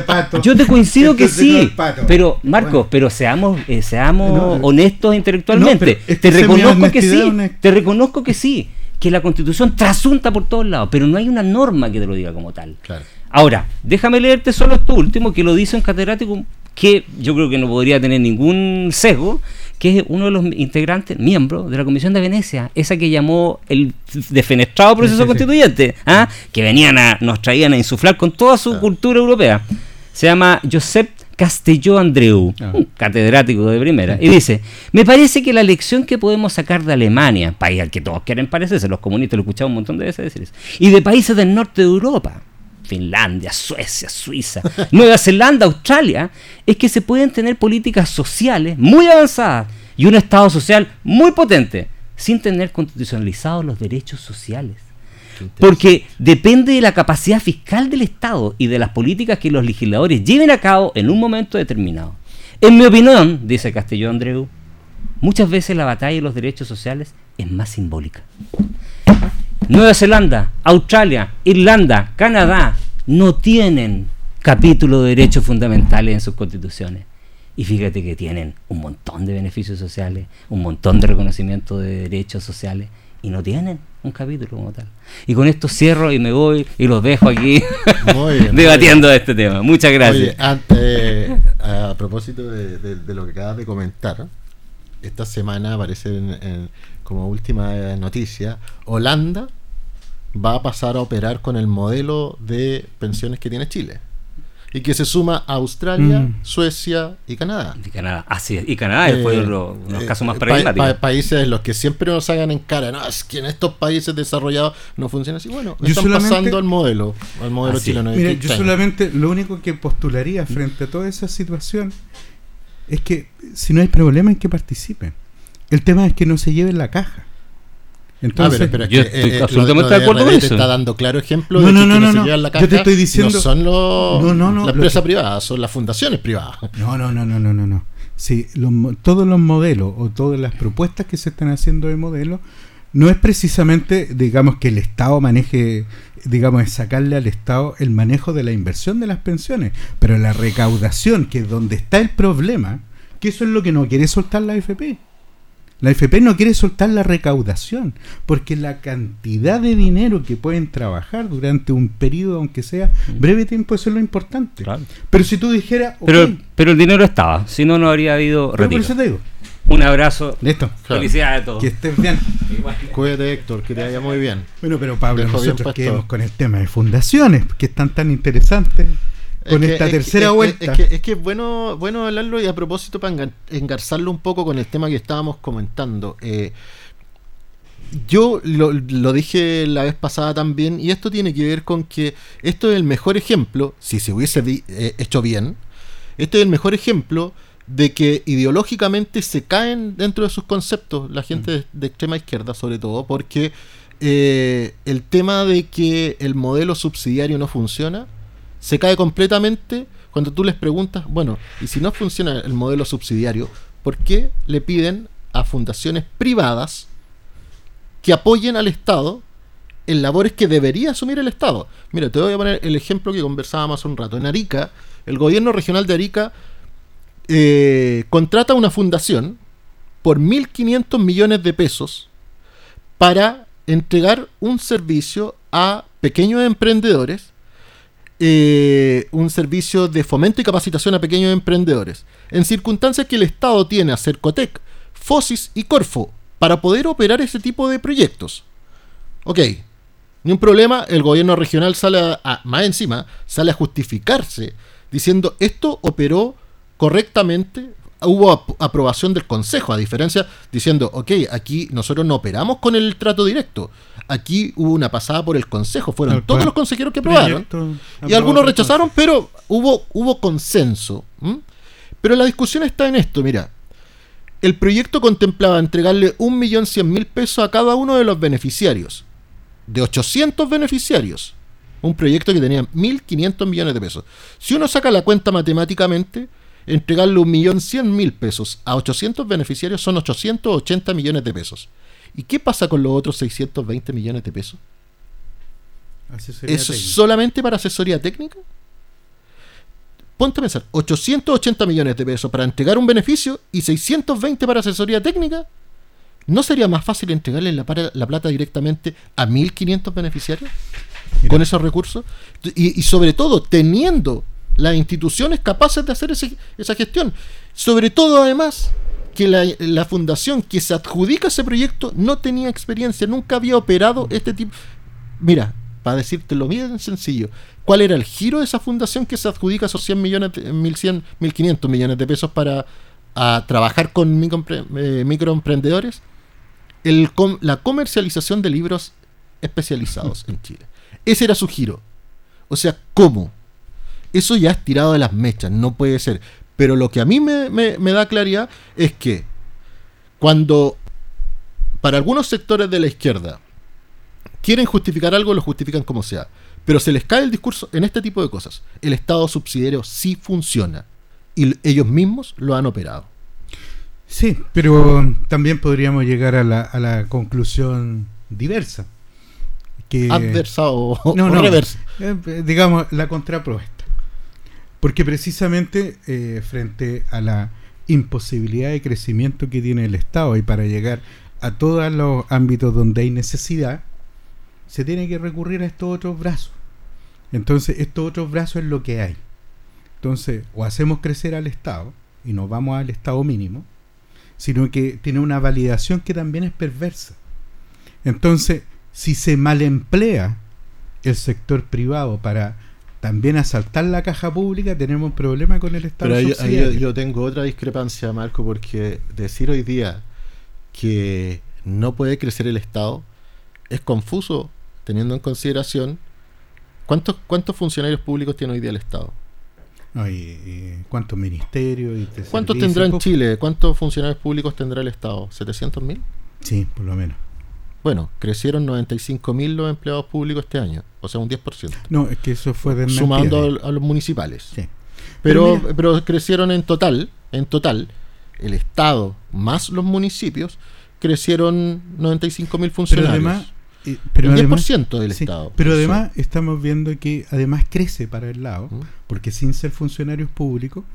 yo te coincido que sí. Pero, Marcos, pero seamos, eh, seamos honestos intelectualmente. te reconozco que sí. Te reconozco que sí que la constitución trasunta por todos lados, pero no hay una norma que te lo diga como tal. Ahora, déjame leerte solo esto último, que lo dice un catedrático que yo creo que no podría tener ningún sesgo, que es uno de los integrantes, miembro de la Comisión de Venecia, esa que llamó el defenestrado proceso constituyente, ¿ah? que venían a, nos traían a insuflar con toda su cultura europea. Se llama Josep Castelló Andreu, ah. un catedrático de primera, y dice, me parece que la lección que podemos sacar de Alemania, país al que todos quieren parecerse, los comunistas lo escuchado un montón de veces decir eso, y de países del norte de Europa, Finlandia, Suecia, Suiza, (laughs) Nueva Zelanda, Australia, es que se pueden tener políticas sociales muy avanzadas y un Estado social muy potente, sin tener constitucionalizados los derechos sociales. Porque depende de la capacidad fiscal del Estado y de las políticas que los legisladores lleven a cabo en un momento determinado. En mi opinión, dice Castelló Andreu, muchas veces la batalla de los derechos sociales es más simbólica. Nueva Zelanda, Australia, Irlanda, Canadá no tienen capítulo de derechos fundamentales en sus constituciones. Y fíjate que tienen un montón de beneficios sociales, un montón de reconocimiento de derechos sociales, y no tienen un capítulo como tal. Y con esto cierro y me voy y los dejo aquí (laughs) debatiendo este tema. Muchas gracias.
a propósito de, lo que acabas de comentar, esta semana aparece como última noticia, Holanda va a pasar a operar con el modelo de pensiones que tiene Chile y que se suma a Australia, mm. Suecia y Canadá.
Y Canadá, así es. Y Canadá es uno de los eh, casos más paradigmáticos.
países en los que siempre nos hagan en cara, no, es que en estos países desarrollados no funciona así. Bueno, están pasando al modelo, al modelo chileno.
Mira, yo solamente lo único que postularía frente a toda esa situación es que si no hay problema en que participen. El tema es que no se lleven la caja.
Entonces, ah, pero, yo estoy eh, absolutamente de acuerdo con eso. está dando claro ejemplo
no, de que no, no, no, la
Yo te estoy diciendo, no son los, la empresa privada, son las fundaciones privadas.
No, no, no, no, no, no. no. Sí, todos los modelos o todas las propuestas que se están haciendo de modelo no es precisamente, digamos, que el Estado maneje, digamos, es sacarle al Estado el manejo de la inversión de las pensiones, pero la recaudación, que es donde está el problema, que eso es lo que no quiere soltar la AFP. La FP no quiere soltar la recaudación, porque la cantidad de dinero que pueden trabajar durante un periodo, aunque sea mm. breve tiempo, eso es lo importante. Pero si tú dijeras...
Pero, pero el dinero estaba, si no, no habría habido retiro. Un abrazo.
Listo.
Felicidades a todos.
Que estés bien.
Cuídate, Héctor, que te vaya muy bien.
Bueno, pero Pablo, nosotros quedemos con el tema de fundaciones, que están tan interesantes con esta tercera vuelta.
Es que, es bueno, bueno hablarlo y a propósito para engarzarlo un poco con el tema que estábamos comentando. Eh, yo lo, dije la vez pasada también, y esto tiene que ver con que esto es el mejor ejemplo, si se hubiese eh, hecho bien, este es el mejor ejemplo de que ideológicamente se caen dentro de sus conceptos la gente mm. de, extrema izquierda sobre todo, porque eh, el tema de que el modelo subsidiario no funciona se cae completamente cuando tú les preguntas, bueno, y si no funciona el modelo subsidiario, ¿por qué le piden a fundaciones privadas que apoyen al Estado en labores que debería asumir el Estado. Mira, te voy a poner el ejemplo que conversábamos hace un rato. En Arica, el gobierno regional de Arica eh, contrata una fundación por 1.500 millones de pesos para entregar un servicio a pequeños emprendedores, eh, un servicio de fomento y capacitación a pequeños emprendedores, en circunstancias que el Estado tiene a Cercotec, FOSIS y Corfo para poder operar ese tipo de proyectos. Ok, ni un problema, el gobierno regional sale a, más encima, sale a justificarse diciendo esto operó correctamente, hubo aprobación del Consejo, a diferencia diciendo, ok, aquí nosotros no operamos con el trato directo, aquí hubo una pasada por el Consejo, fueron todos los consejeros que aprobaron, y algunos rechazaron, pero hubo, hubo consenso. Pero la discusión está en esto, mira, el proyecto contemplaba entregarle 1.100.000 pesos a cada uno de los beneficiarios, de 800 beneficiarios, un proyecto que tenía 1.500 millones de pesos. Si uno saca la cuenta matemáticamente, entregarle 1.100.000 pesos a 800 beneficiarios son 880 millones de pesos. ¿Y qué pasa con los otros 620 millones de pesos? ¿Eso es solamente para asesoría técnica? Ponte a pensar, 880 millones de pesos para entregar un beneficio y 620 para asesoría técnica. ¿No sería más fácil entregarle la, plata directamente a 1.500 beneficiarios con esos recursos? Y, sobre todo, teniendo las instituciones capaces de hacer esa gestión. Sobre todo, además, que la, la, fundación que se adjudica ese proyecto no tenía experiencia, nunca había operado este tipo. Mira, para decírtelo bien sencillo, ¿cuál era el giro de esa fundación que se adjudica esos 100 millones, 1100, 1500 millones de pesos para trabajar con eh, microemprendedores? El, la comercialización de libros especializados en Chile. Ese era su giro. O sea, ¿cómo? Eso ya es tirado de las mechas, no puede ser. Pero lo que a mí me, me da claridad es que cuando para algunos sectores de la izquierda quieren justificar algo, lo justifican como sea. Pero se les cae el discurso en este tipo de cosas. El Estado subsidiario sí funciona. Y ellos mismos lo han operado.
Sí, pero también podríamos llegar a la, conclusión diversa.
Que, Adversa o, reversa.
Eh, digamos, la contrapropuesta. Porque precisamente eh, frente a la imposibilidad de crecimiento que tiene el Estado y para llegar a todos los ámbitos donde hay necesidad, se tiene que recurrir a estos otros brazos. Entonces, estos otros brazos es lo que hay. Entonces, o hacemos crecer al Estado y nos vamos al Estado mínimo, sino que tiene una validación que también es perversa. Entonces, si se malemplea el sector privado para también asaltar la caja pública, tenemos un problema con el Estado.
Pero ahí, yo tengo otra discrepancia, Marco, porque decir hoy día que no puede crecer el Estado es confuso teniendo en consideración cuántos cuántos funcionarios públicos tiene hoy día el Estado.
¿Cuántos ministerios? Y
¿Cuántos tendrá en Chile? ¿Cuántos funcionarios públicos tendrá el Estado? ¿700 mil?
Sí, por lo menos.
Bueno, crecieron 95 mil los empleados públicos este año, o sea, un 10%.
No, es que eso fue de
Sumando a, los municipales. Sí. Pero, pero, crecieron en total, en total, el Estado más los municipios, crecieron 95 mil funcionarios
pero el 10% del Estado. Pero además estamos viendo que además crece para el lado, porque sin ser funcionarios públicos,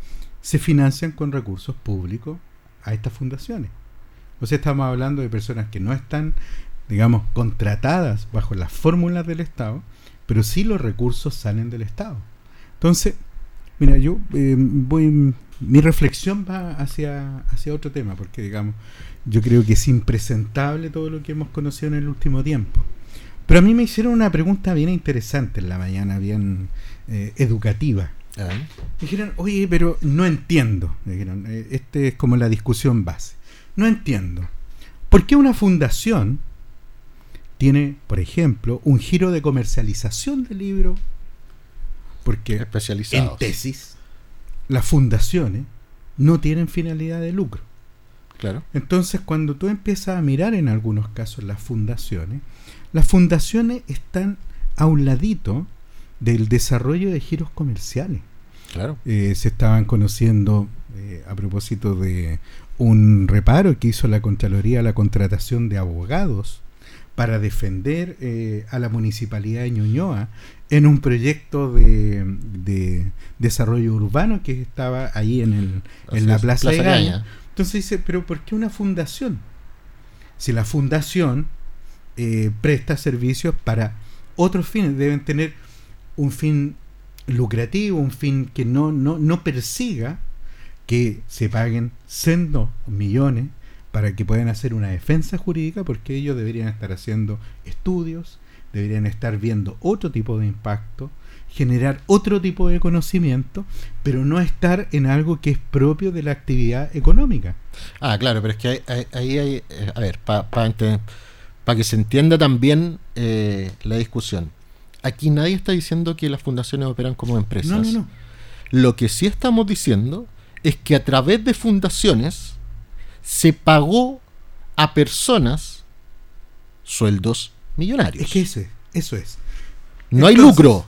se financian con recursos públicos a estas fundaciones. O sea, estamos hablando de personas que no están, digamos, contratadas bajo las fórmulas del Estado, pero sí los recursos salen del Estado. Entonces, mira, yo eh, voy, mi reflexión va hacia, hacia otro tema, porque digamos, yo creo que es impresentable todo lo que hemos conocido en el último tiempo. Pero a mí me hicieron una pregunta bien interesante en la mañana, bien eh, educativa. dijeron, oye, pero no entiendo. dijeron, eh, este es como la discusión base. No entiendo. ¿Por qué una fundación tiene, por ejemplo, un giro de comercialización del libro? Porque en tesis las fundaciones no tienen finalidad de lucro. Entonces, cuando tú empiezas a mirar en algunos casos las fundaciones, las fundaciones están a un ladito del desarrollo de giros comerciales.
Claro.
Eh, se estaban conociendo eh, a propósito de un reparo que hizo la Contraloría a la contratación de abogados para defender eh, a la municipalidad de Ñuñoa en un proyecto de, de desarrollo urbano que estaba ahí en, el, en la Plaza, de Gaña. Entonces dice, pero ¿por qué una fundación? Si la fundación eh, presta servicios para otros fines, deben tener un fin lucrativo, un fin que no, no, no persiga que se paguen sendos millones para que puedan hacer una defensa jurídica, porque ellos deberían estar haciendo estudios, deberían estar viendo otro tipo de impacto, generar otro tipo de conocimiento, pero no estar en algo que es propio de la actividad económica.
Ah, claro, pero es que ahí hay, eh, a ver, para que se entienda también eh, la discusión. Aquí nadie está diciendo que las fundaciones operan como empresas. No, no, no. Lo que sí estamos diciendo es que a través de fundaciones se pagó a personas sueldos millonarios.
Es que ese, eso es.
No hay lucro.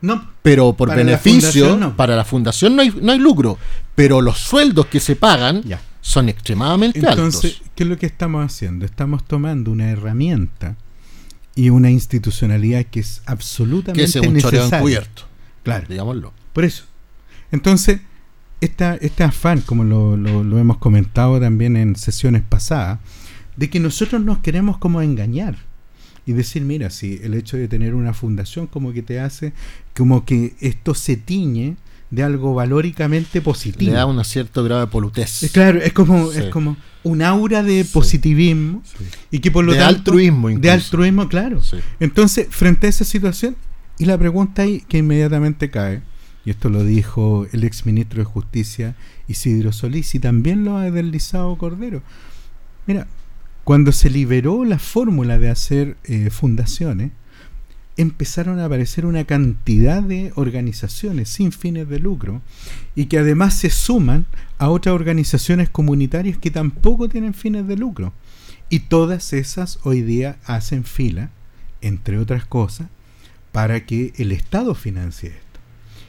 No, pero por beneficio, para la fundación no hay, no hay lucro. Pero los sueldos que se pagan son extremadamente Entonces,
altos. ¿qué es lo que estamos haciendo? Estamos tomando una herramienta y una institucionalidad que es absolutamente que es un necesaria.
encubierto.
Claro. Digámoslo. Por eso. Entonces, esta, este afán, como lo, lo, hemos comentado también en sesiones pasadas, de que nosotros nos queremos como engañar y decir, mira, si el hecho de tener una fundación como que te hace, como que esto se tiñe de algo valóricamente positivo.
Le da un cierto grado de polutez.
claro, es como, es como un aura de positivismo y que por lo
de
tanto,
altruismo
incluso. de altruismo, claro. Entonces, frente a esa situación, y la pregunta ahí que inmediatamente cae, y esto lo dijo el exministro de Justicia Isidro Solís y también lo ha deslizado Cordero. Mira, cuando se liberó la fórmula de hacer eh, fundaciones, empezaron a aparecer una cantidad de organizaciones sin fines de lucro y que además se suman a otras organizaciones comunitarias que tampoco tienen fines de lucro. Y todas esas hoy día hacen fila, entre otras cosas, para que el Estado financie esto.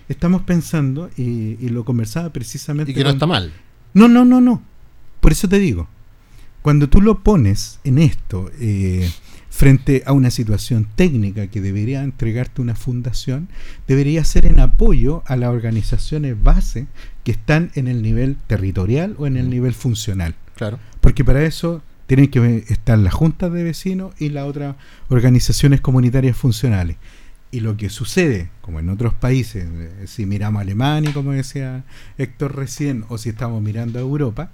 Estamos pensando, y, lo conversaba precisamente...
Y que no está mal.
No, no, no, no. Por eso te digo, cuando tú lo pones en esto, eh, frente a una situación técnica que debería entregarte una fundación, debería ser en apoyo a las organizaciones base que están en el nivel territorial o en el nivel funcional.
Claro.
Porque para eso tienen que estar las juntas de vecinos y las otras organizaciones comunitarias funcionales. Y lo que sucede, como en otros países, eh, si miramos a Alemania, como decía Héctor recién, o si estamos mirando a Europa,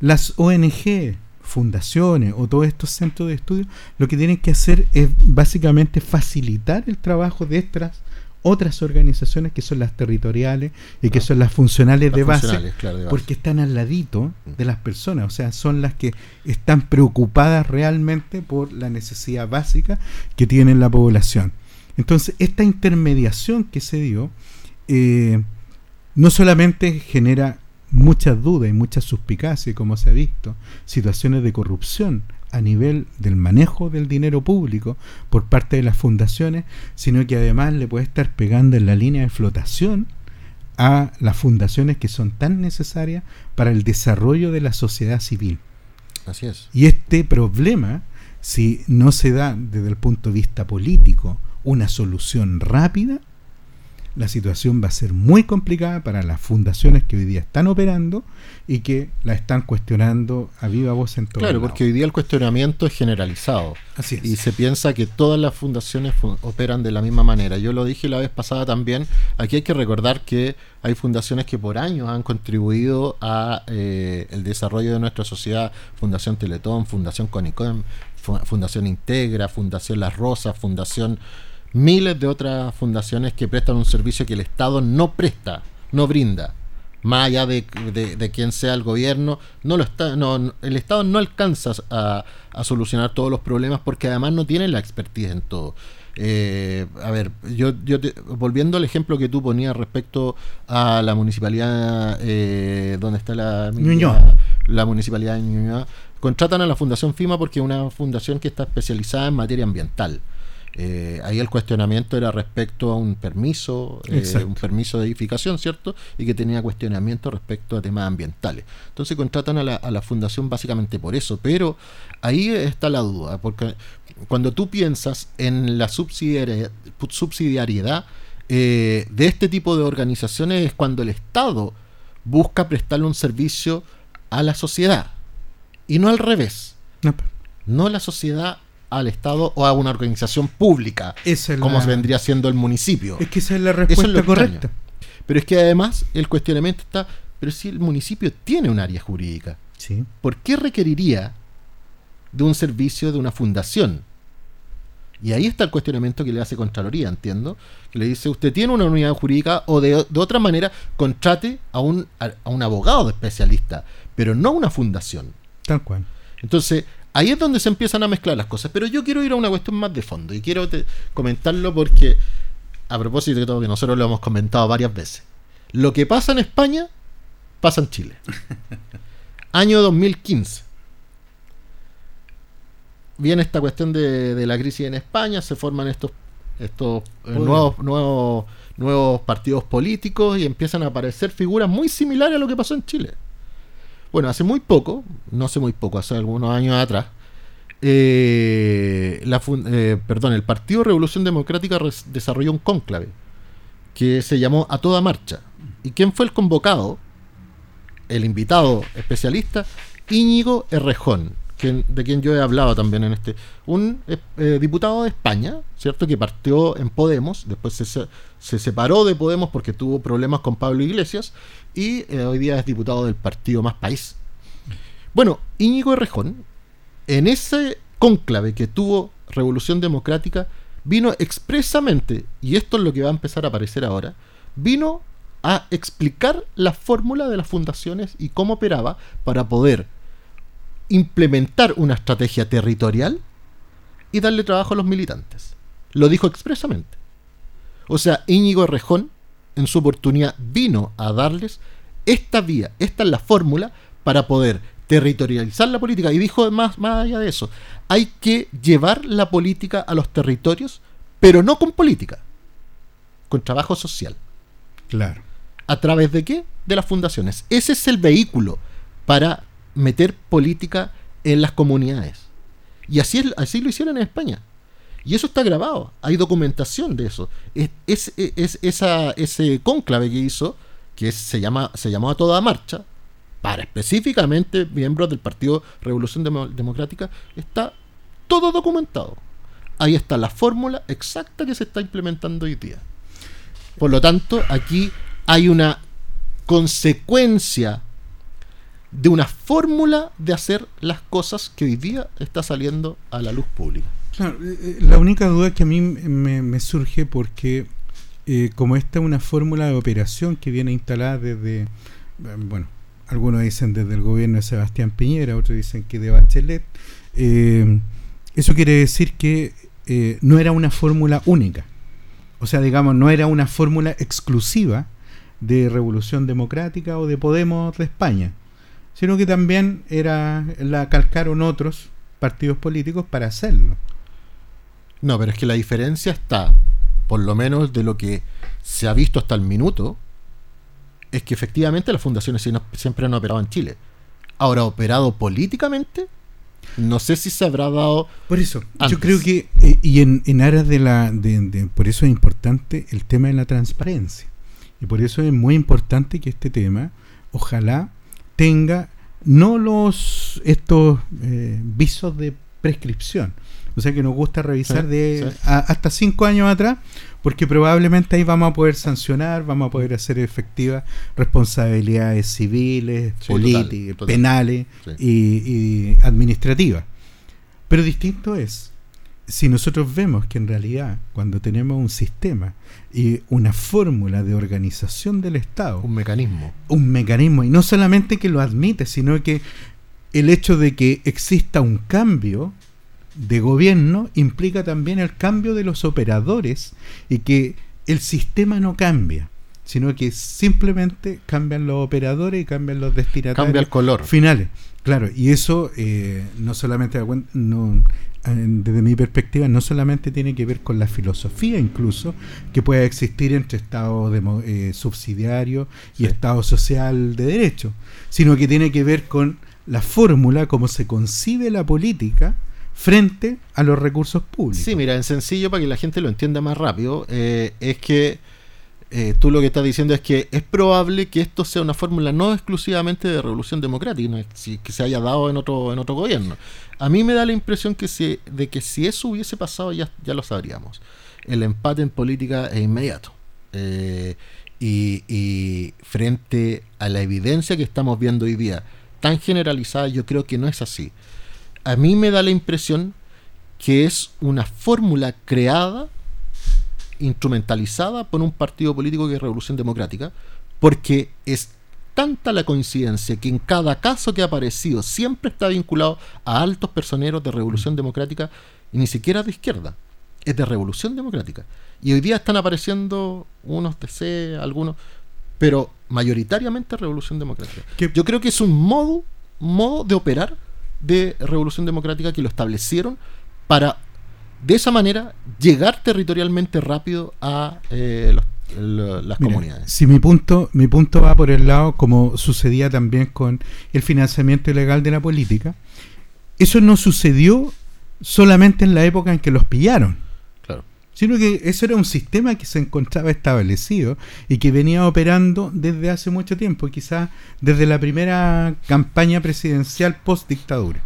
las ONG fundaciones o todos estos centros de estudio, lo que tienen que hacer es básicamente facilitar el trabajo de estas otras organizaciones que son las territoriales y que son las funcionales, de, base, porque están al ladito mm. de las personas, o sea, son las que están preocupadas realmente por la necesidad básica que tiene la población. Entonces, esta intermediación que se dio eh, no solamente genera muchas dudas y muchas suspicacias, como se ha visto, situaciones de corrupción a nivel del manejo del dinero público por parte de las fundaciones, sino que además le puede estar pegando en la línea de flotación a las fundaciones que son tan necesarias para el desarrollo de la sociedad civil.
Así es.
Y este problema, si no se da desde el punto de vista político una solución rápida, la situación va a ser muy complicada para las fundaciones que hoy día están operando y que la están cuestionando a viva voz en todo
Claro, porque hoy día el cuestionamiento es generalizado.
Así es.
Y se piensa que todas las fundaciones operan de la misma manera. Yo lo dije la vez pasada también. Aquí hay que recordar que hay fundaciones que por años han contribuido a eh, el desarrollo de nuestra sociedad. Fundación Teletón, Fundación Conicom, Fundación Integra, Fundación Las Rosas, Fundación miles de otras fundaciones que prestan un servicio que el Estado no presta, no brinda. Más allá de, de, quien sea el gobierno, no lo está, no, el Estado no alcanza a, solucionar todos los problemas porque además no tiene la expertise en todo. Eh, a ver, yo, yo volviendo al ejemplo que tú ponías respecto a la municipalidad eh, donde está la, la municipalidad de Ñuñoa, contratan a la Fundación FIMA porque es una fundación que está especializada en materia ambiental. Eh, ahí el cuestionamiento era respecto a un permiso, eh, un permiso de edificación, ¿cierto? Y que tenía cuestionamiento respecto a temas ambientales. Entonces contratan a la, a la fundación básicamente por eso, pero ahí está la duda, porque cuando tú piensas en la subsidiariedad, subsidiariedad eh, de este tipo de organizaciones es cuando el Estado busca prestarle un servicio a la sociedad y no al revés. No, la sociedad al Estado o a una organización pública, como vendría siendo el municipio.
Es que esa es la respuesta correcta.
Pero es que además el cuestionamiento está, pero si el municipio tiene un área jurídica,
sí.
¿por qué requeriría de un servicio de una fundación? Y ahí está el cuestionamiento que le hace Contraloría, entiendo. Que le dice, usted tiene una unidad jurídica o de, otra manera contrate a un, a, un abogado de especialista, pero no una fundación.
Tal cual.
Entonces, ahí es donde se empiezan a mezclar las cosas. Pero yo quiero ir a una cuestión más de fondo y quiero comentarlo porque, a propósito de todo que nosotros lo hemos comentado varias veces, lo que pasa en España pasa en Chile. (laughs) Año 2015 viene esta cuestión de, la crisis en España, se forman estos, estos eh, nuevos, nuevos, nuevos partidos políticos y empiezan a aparecer figuras muy similares a lo que pasó en Chile. Bueno, hace muy poco, no hace muy poco, hace algunos años atrás, eh, la eh, perdón, el Partido Revolución Democrática desarrolló un cónclave que se llamó A Toda Marcha. ¿Y quién fue el convocado? El invitado especialista, Íñigo Errejón, de quien yo he hablado también en este, un eh, diputado de España, ¿cierto? Que partió en Podemos, después se, se separó de Podemos porque tuvo problemas con Pablo Iglesias y eh, hoy día es diputado del partido Más País. Bueno, Íñigo Errejón, en ese cónclave que tuvo Revolución Democrática, vino expresamente, y esto es lo que va a empezar a aparecer ahora, vino a explicar la fórmula de las fundaciones y cómo operaba para poder implementar una estrategia territorial y darle trabajo a los militantes. Lo dijo expresamente. O sea, Íñigo Rejón, en su oportunidad, vino a darles esta vía, esta es la fórmula para poder territorializar la política. Y dijo más, más allá de eso, hay que llevar la política a los territorios, pero no con política, con trabajo social.
Claro.
¿A través de qué? De las fundaciones. Ese es el vehículo para meter política en las comunidades. Y así, así lo hicieron en España. Y eso está grabado, hay documentación de eso. Es, es, esa, ese cónclave que hizo, que se, llama, se llamó a toda marcha, para específicamente miembros del Partido Revolución Democrática, está todo documentado. Ahí está la fórmula exacta que se está implementando hoy día. Por lo tanto, aquí hay una consecuencia de una fórmula de hacer las cosas que hoy día está saliendo a la luz pública.
Claro, eh, eh, la única duda que a mí me, surge porque eh, como esta es una fórmula de operación que viene instalada desde, bueno, algunos dicen desde el gobierno de Sebastián Piñera, otros dicen que de Bachelet, eso quiere decir que no era una fórmula única. O sea, digamos, no era una fórmula exclusiva de Revolución Democrática o de Podemos de España sino que también era la calcaron otros partidos políticos para hacerlo.
No, pero es que la diferencia está, por lo menos de lo que se ha visto hasta el minuto, es que efectivamente las fundaciones siempre han operado en Chile. Ahora, operado políticamente, no sé si se habrá dado.
Por eso, yo creo que, eh, y en, en, aras de la. De, por eso es importante el tema de la transparencia. Y por eso es muy importante que este tema, ojalá, tenga no los estos eh, visos de prescripción. O sea que nos gusta revisar de hasta cinco años atrás, porque probablemente ahí vamos a poder sancionar, vamos a poder hacer efectivas responsabilidades civiles, políticas, penales y administrativas. Pero distinto es si nosotros vemos que en realidad cuando tenemos un sistema y una fórmula de organización del Estado,
un mecanismo,
un mecanismo, y no solamente que lo admite, sino que el hecho de que exista un cambio de gobierno implica también el cambio de los operadores y que el sistema no cambia, sino que simplemente cambian los operadores y cambian los destinatarios
Cambia el color.
finales. Claro, y eso eh, no solamente no, desde mi perspectiva no solamente tiene que ver con la filosofía incluso que pueda existir entre Estado eh, subsidiario y
Sí.
Estado social de derecho, sino que tiene que ver con la fórmula como se concibe la política frente a los recursos públicos.
Sí, mira, en sencillo, para que la gente lo entienda más rápido, eh, es que eh, tú lo que estás diciendo es que es probable que esto sea una fórmula no exclusivamente de revolución democrática, que se haya dado en otro, en otro gobierno. A mí me da la impresión que si, de que si eso hubiese pasado ya, ya lo sabríamos. El empate en política es inmediato. Eh, y, y frente a la evidencia que estamos viendo hoy día, tan generalizada, yo creo que no es así. A mí me da la impresión que es una fórmula creada, instrumentalizada por un partido político que es Revolución Democrática, porque es tanta la coincidencia que en cada caso que ha aparecido siempre está vinculado a altos personeros de Revolución Democrática y ni siquiera de izquierda, es de Revolución Democrática. Y hoy día están apareciendo unos DC, algunos, pero mayoritariamente Revolución Democrática. Yo creo que es un modo, modo de operar de Revolución Democrática que lo establecieron para de esa manera llegar territorialmente rápido a eh, los- el- las
Mira,
comunidades.
Si mi punto, mi punto va por el lado, como sucedía también con el financiamiento ilegal de la política, eso no sucedió solamente en la época en que los pillaron. Sino que eso era un sistema que se encontraba establecido y que venía operando desde hace mucho tiempo, quizás desde la primera campaña presidencial post dictadura.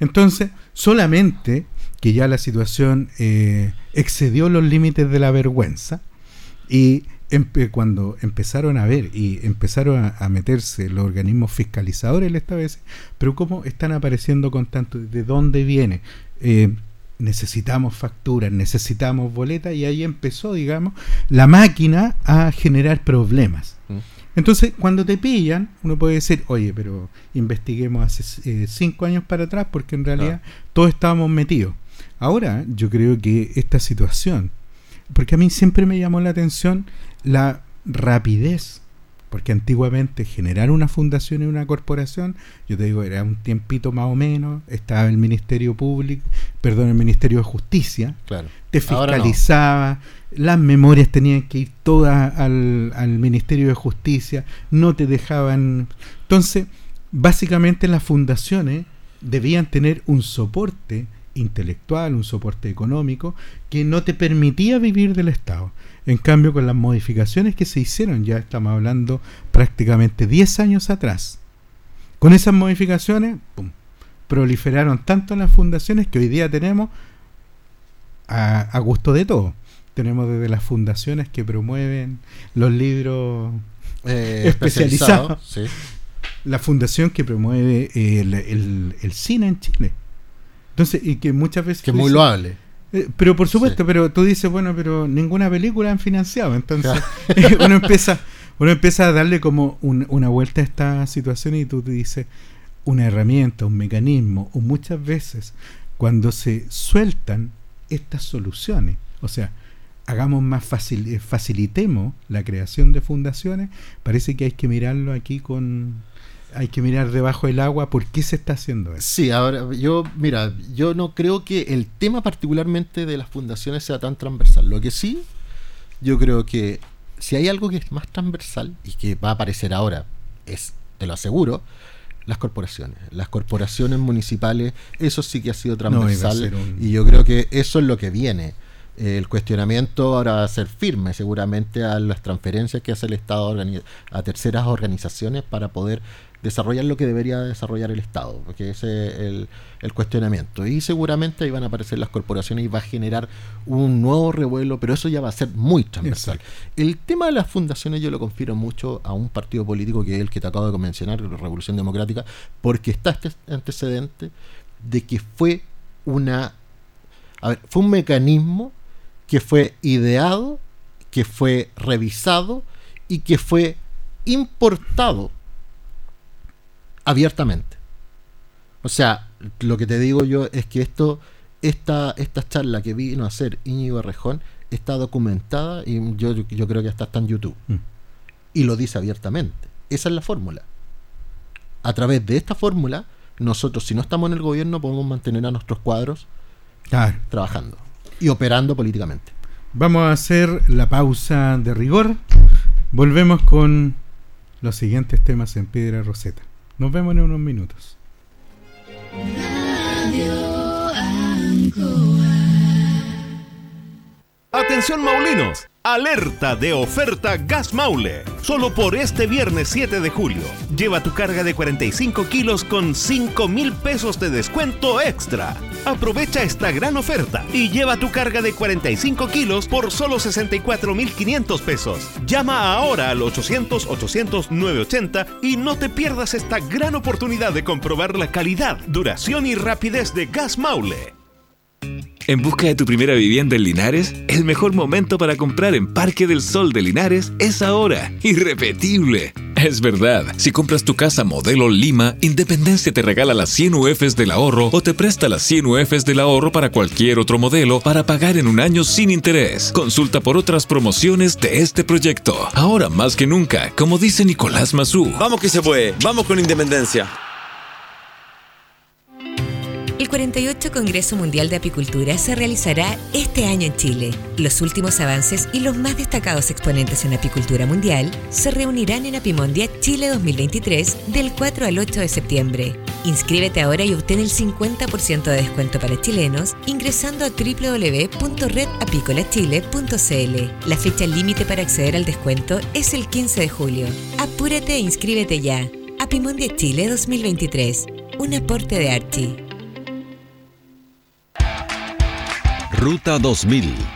Entonces, solamente que ya la situación eh, excedió los límites de la vergüenza y cuando empezaron a ver y empezaron a, meterse los organismos fiscalizadores Estado, dice, pero ¿cómo están apareciendo con? ¿De dónde viene? Eh, necesitamos facturas, necesitamos boletas y ahí empezó, digamos, la máquina a generar problemas.
Mm.
Entonces, cuando te pillan, uno puede decir, oye, pero investiguemos hace eh, cinco años para atrás, porque en realidad todos estábamos metidos. Ahora, yo creo que esta situación, porque a mí siempre me llamó la atención la rapidez, porque antiguamente generar una fundación y una corporación, yo te digo, era un tiempito más o menos, estaba el Ministerio Público, perdón, el Ministerio de Justicia,
Claro.
te
no.
fiscalizaba, las memorias tenían que ir todas al, al Ministerio de Justicia, no te dejaban. Entonces, básicamente las fundaciones debían tener un soporte intelectual, un soporte económico, que no te permitía vivir del Estado. En cambio, con las modificaciones que se hicieron, ya estamos hablando prácticamente 10 años atrás, con esas modificaciones, pum, proliferaron tanto las fundaciones que hoy día tenemos a, a gusto de todo. Tenemos desde las fundaciones que promueven los libros,
Eh, (laughs)
Especializado.
sí.
la fundación que promueve el, el- el cine en Chile. Entonces, y que muchas veces...
Que es muy loable.
Eh, pero por supuesto,
Sí.
pero tú dices, bueno, pero ninguna película han financiado. Entonces, (laughs) uno empieza uno empieza a darle como un- una vuelta a esta situación y tú te dices, una herramienta, un mecanismo, o muchas veces cuando se sueltan estas soluciones, o sea, hagamos más fácil, eh, facilitemos la creación de fundaciones, parece que hay que mirarlo aquí con, hay que mirar debajo del agua por qué se está haciendo eso.
Sí, ahora yo, mira, yo no creo que el tema particularmente de las fundaciones sea tan transversal. Lo que sí, yo creo que si hay algo que es más transversal y que va a aparecer ahora, es, te lo aseguro, las corporaciones. Las corporaciones municipales, eso sí que ha sido transversal
un-
y yo creo que eso es lo que viene. Eh, El cuestionamiento ahora va a ser firme seguramente a las transferencias que hace el Estado a terceras organizaciones para poder desarrollar lo que debería desarrollar el Estado, porque ese es el, el cuestionamiento. Y seguramente ahí van a aparecer las corporaciones y va a generar un nuevo revuelo, pero eso ya va a ser muy transversal. El tema de las fundaciones yo lo confiero mucho a un partido político que es el que te acabo de mencionar, la Revolución Democrática, porque está este antecedente de que fue una... A ver, fue un mecanismo que fue ideado, que fue revisado y que fue importado abiertamente. O sea, lo que te digo yo es que esto, esta, esta charla que vino a hacer Íñigo Rejón está documentada y yo, yo creo que hasta está en YouTube.
Mm.
y lo dice abiertamente. Esa es la fórmula. A través de esta fórmula, nosotros si no estamos en el gobierno podemos mantener a nuestros cuadros trabajando y operando políticamente.
Vamos a hacer la pausa de rigor. Volvemos con los siguientes temas en Piedra Roseta. Nos vemos en unos minutos.
Atención Maulinos, alerta de oferta Gas Maule. Solo por este viernes 7 de julio. Lleva tu carga de 45 kilos con 5 mil pesos de descuento extra. Aprovecha esta gran oferta y lleva tu carga de 45 kilos por solo 64 mil 500 pesos. Llama ahora al 800-800-980 y no te pierdas esta gran oportunidad de comprobar la calidad, duración y rapidez de Gas Maule.
¿En busca de tu primera vivienda en Linares? El mejor momento para comprar en Parque del Sol de Linares es ahora. Irrepetible. Es verdad, si compras tu casa modelo Lima, Independencia te regala las 100 UFs del ahorro o te presta las 100 UFs del ahorro para cualquier otro modelo para pagar en un año sin interés. Consulta por otras promociones de este proyecto. Ahora más que nunca, como dice Nicolás Mazú.
Vamos que se puede, vamos con Independencia.
El 48 Congreso Mundial de Apicultura se realizará este año en Chile. Los últimos avances y los más destacados exponentes en apicultura mundial se reunirán en Apimondia Chile 2023 del 4 al 8 de septiembre. Inscríbete ahora y obtén el 50% de descuento para chilenos ingresando a www.redapicolachile.cl. La fecha límite para acceder al descuento es el 15 de julio. Apúrate e inscríbete ya. Apimondia Chile 2023. Un aporte de Archie.
Ruta 2000.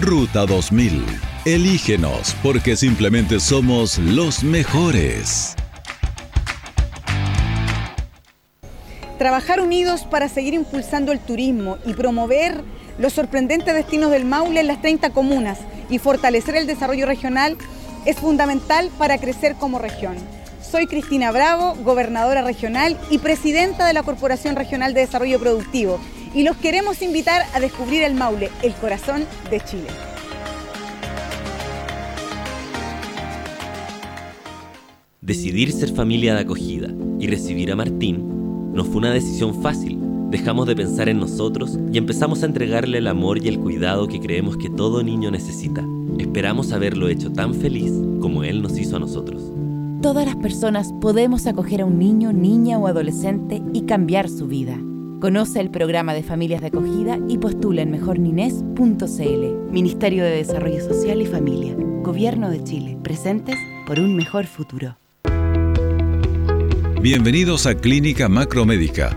Ruta 2000. Elígenos porque simplemente somos los mejores.
Trabajar unidos para seguir impulsando el turismo y promover los sorprendentes destinos del Maule en las 30 comunas y fortalecer el desarrollo regional es fundamental para crecer como región. Soy Cristina Bravo, gobernadora regional y presidenta de la Corporación Regional de Desarrollo Productivo y los queremos invitar a descubrir el Maule, el corazón de Chile.
Decidir ser familia de acogida y recibir a Martín no fue una decisión fácil. Dejamos de pensar en nosotros y empezamos a entregarle el amor y el cuidado que creemos que todo niño necesita. Esperamos haberlo hecho tan feliz como Él nos hizo a nosotros.
Todas las personas podemos acoger a un niño, niña o adolescente y cambiar su vida. Conoce el programa de familias de acogida y postula en mejornines.cl. Ministerio de Desarrollo Social y Familia. Gobierno de Chile. Presentes por un mejor futuro.
Bienvenidos a Clínica Macromédica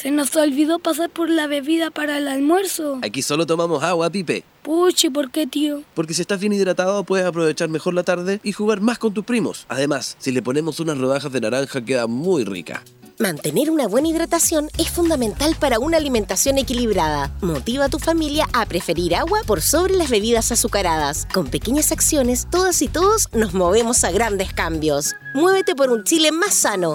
Se nos olvidó pasar por la bebida para el almuerzo.
Aquí solo tomamos agua, Pipe.
Puchi, ¿por qué, tío?
Porque si estás bien hidratado puedes aprovechar mejor la tarde y jugar más con tus primos. Además, si le ponemos unas rodajas de naranja queda muy rica.
Mantener una buena hidratación es fundamental para una alimentación equilibrada. Motiva a tu familia a preferir agua por sobre las bebidas azucaradas. Con pequeñas acciones, todas y todos nos movemos a grandes cambios. Muévete por un Chile más sano.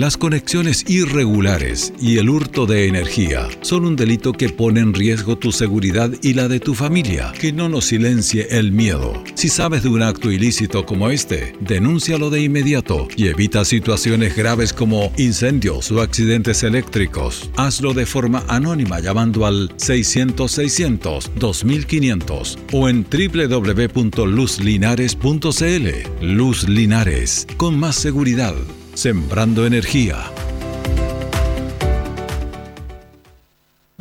Las conexiones irregulares y el hurto de energía son un delito que pone en riesgo tu seguridad y la de tu familia. Que no nos silencie el miedo. Si sabes de un acto ilícito como este, denúncialo de inmediato y evita situaciones graves como incendios o accidentes eléctricos. Hazlo de forma anónima llamando al 600-600-2500 o en www.luzlinares.cl. Luz Linares, con más seguridad, sembrando energía.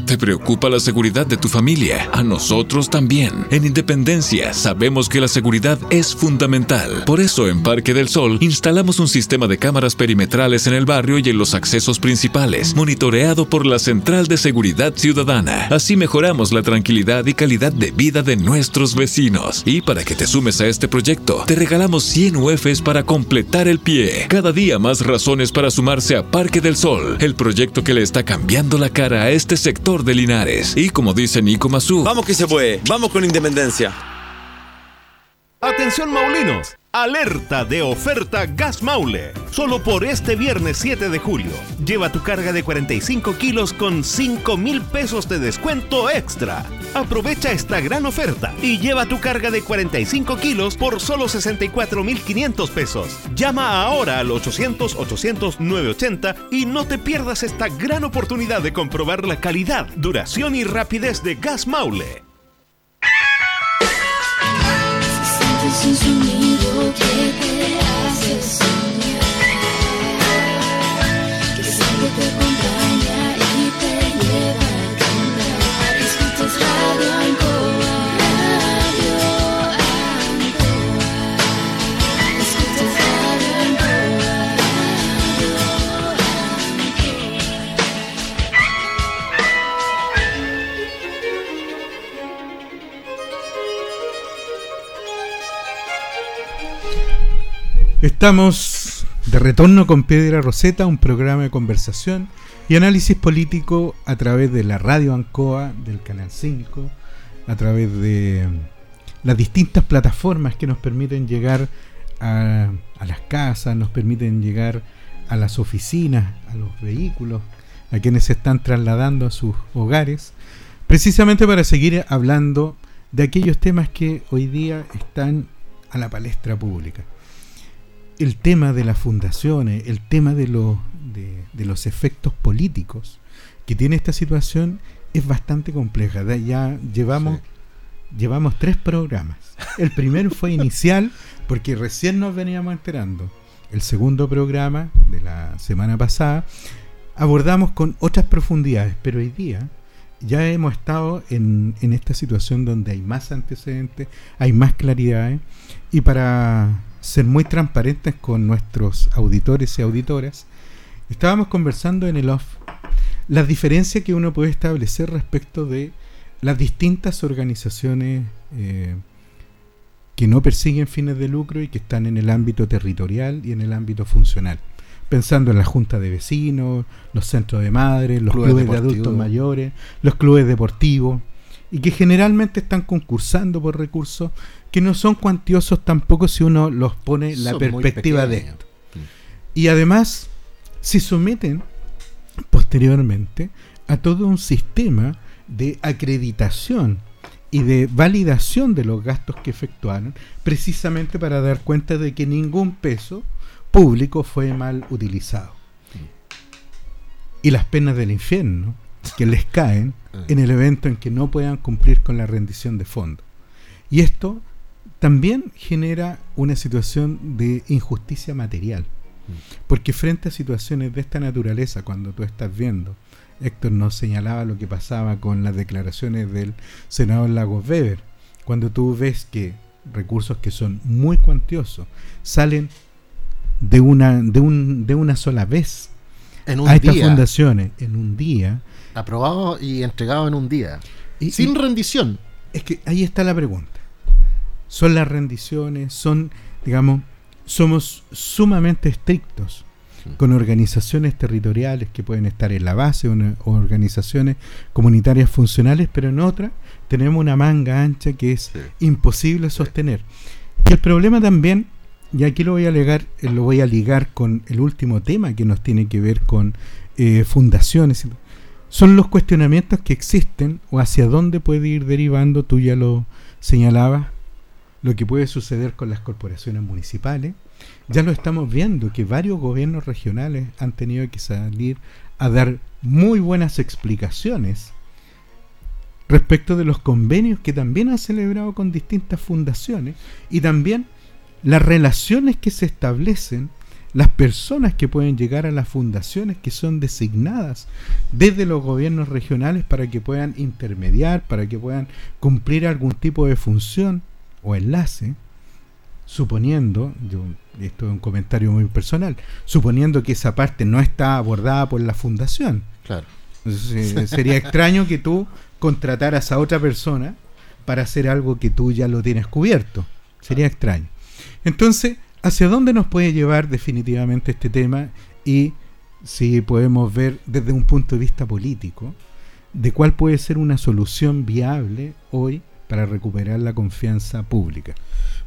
¿Te preocupa la seguridad de tu familia? A nosotros también. En Independencia sabemos que la seguridad es fundamental. Por eso en Parque del Sol instalamos un sistema de cámaras perimetrales en el barrio y en los accesos principales, monitoreado por la Central de Seguridad Ciudadana. Así mejoramos la tranquilidad y calidad de vida de nuestros vecinos. Y para que te sumes a este proyecto, te regalamos 100 UFs para completar el pie. Cada día más razones para sumarse a Parque del Sol, el proyecto que le está cambiando la cara a este sector de Linares. Y como dice Nico Mazú,
Vamos que se puede, vamos con Independencia.
Atención Maulinos, alerta de oferta Gas Maule. Solo por este viernes 7 de julio. Lleva tu carga de 45 kilos con 5 mil pesos de descuento extra. Aprovecha esta gran oferta y lleva tu carga de 45 kilos por solo 64 mil 500 pesos. Llama ahora al 800-800-980 y no te pierdas esta gran oportunidad de comprobar la calidad, duración y rapidez de Gas Maule.
Estamos de retorno con Piedra Roseta, un programa de conversación y análisis político a través de la radio Ancoa, del Canal 5, a través de las distintas plataformas que nos permiten llegar a, a las casas, nos permiten llegar a las oficinas, a los vehículos, a quienes se están trasladando a sus hogares, precisamente para seguir hablando de aquellos temas que hoy día están a la palestra pública el tema de las fundaciones, el tema de, los de, de los efectos políticos que tiene esta situación es bastante compleja. Ya llevamos, llevamos tres programas. El primero fue inicial porque recién nos veníamos enterando. El segundo programa de la semana pasada abordamos con otras profundidades, pero hoy día ya hemos estado en, en esta situación donde hay más antecedentes, hay más claridades y para ser muy transparentes con nuestros auditores y auditoras, estábamos conversando en el off las diferencias que uno puede establecer respecto de las distintas organizaciones eh, que no persiguen fines de lucro y que están en el ámbito territorial y en el ámbito funcional. Pensando en la junta de vecinos, los centros de madres, los
Clubes
clubes, de adultos mayores, los clubes deportivos, y que generalmente están concursando por recursos que no son cuantiosos tampoco si uno los pone en la
Son muy
perspectiva de esto. Y además se someten posteriormente a todo un sistema de acreditación y de validación de los gastos que efectuaron, precisamente para dar cuenta de que ningún peso público fue mal utilizado. Y las penas del infierno que les caen (laughs) en el evento en que no puedan cumplir con la rendición de fondos. Y esto también genera una situación de injusticia material. Porque frente a situaciones de esta naturaleza, cuando tú estás viendo, Héctor nos señalaba lo que pasaba con las declaraciones del senador Lagos Weber, cuando tú ves que recursos que son muy cuantiosos salen de una, de un, de una sola vez
En un
a estas fundaciones en un día.
Aprobado y entregado en un día.
Y-
Sin
y-
rendición.
Es que ahí está la pregunta. Son las rendiciones, son, digamos, somos sumamente estrictos con organizaciones territoriales que pueden estar en la base o organizaciones comunitarias funcionales, pero en otras tenemos una manga ancha que es imposible sostener. Y el problema también y aquí lo voy a ligar, eh, lo voy a ligar con el último tema que nos tiene que ver con eh, fundaciones. Son los cuestionamientos que existen o hacia dónde puede ir derivando, tú ya lo señalabas, lo que puede suceder con las corporaciones municipales. Ya lo estamos viendo, que varios gobiernos regionales han tenido que salir a dar muy buenas explicaciones respecto de los convenios que también han celebrado con distintas fundaciones y también las relaciones que se establecen, las personas que pueden llegar a las fundaciones que son designadas desde los gobiernos regionales para que puedan intermediar, para que puedan cumplir algún tipo de función o enlace, suponiendo, yo, esto es un comentario muy personal, suponiendo que esa parte no está abordada por la fundación.
Claro.
Entonces, eh, sería extraño que tú contrataras a otra persona para hacer algo que tú ya lo tienes cubierto. Sería extraño. Entonces, ¿hacia dónde nos puede llevar definitivamente este tema? Y si podemos ver desde un punto de vista político, de cuál puede ser una solución viable hoy para recuperar la confianza pública.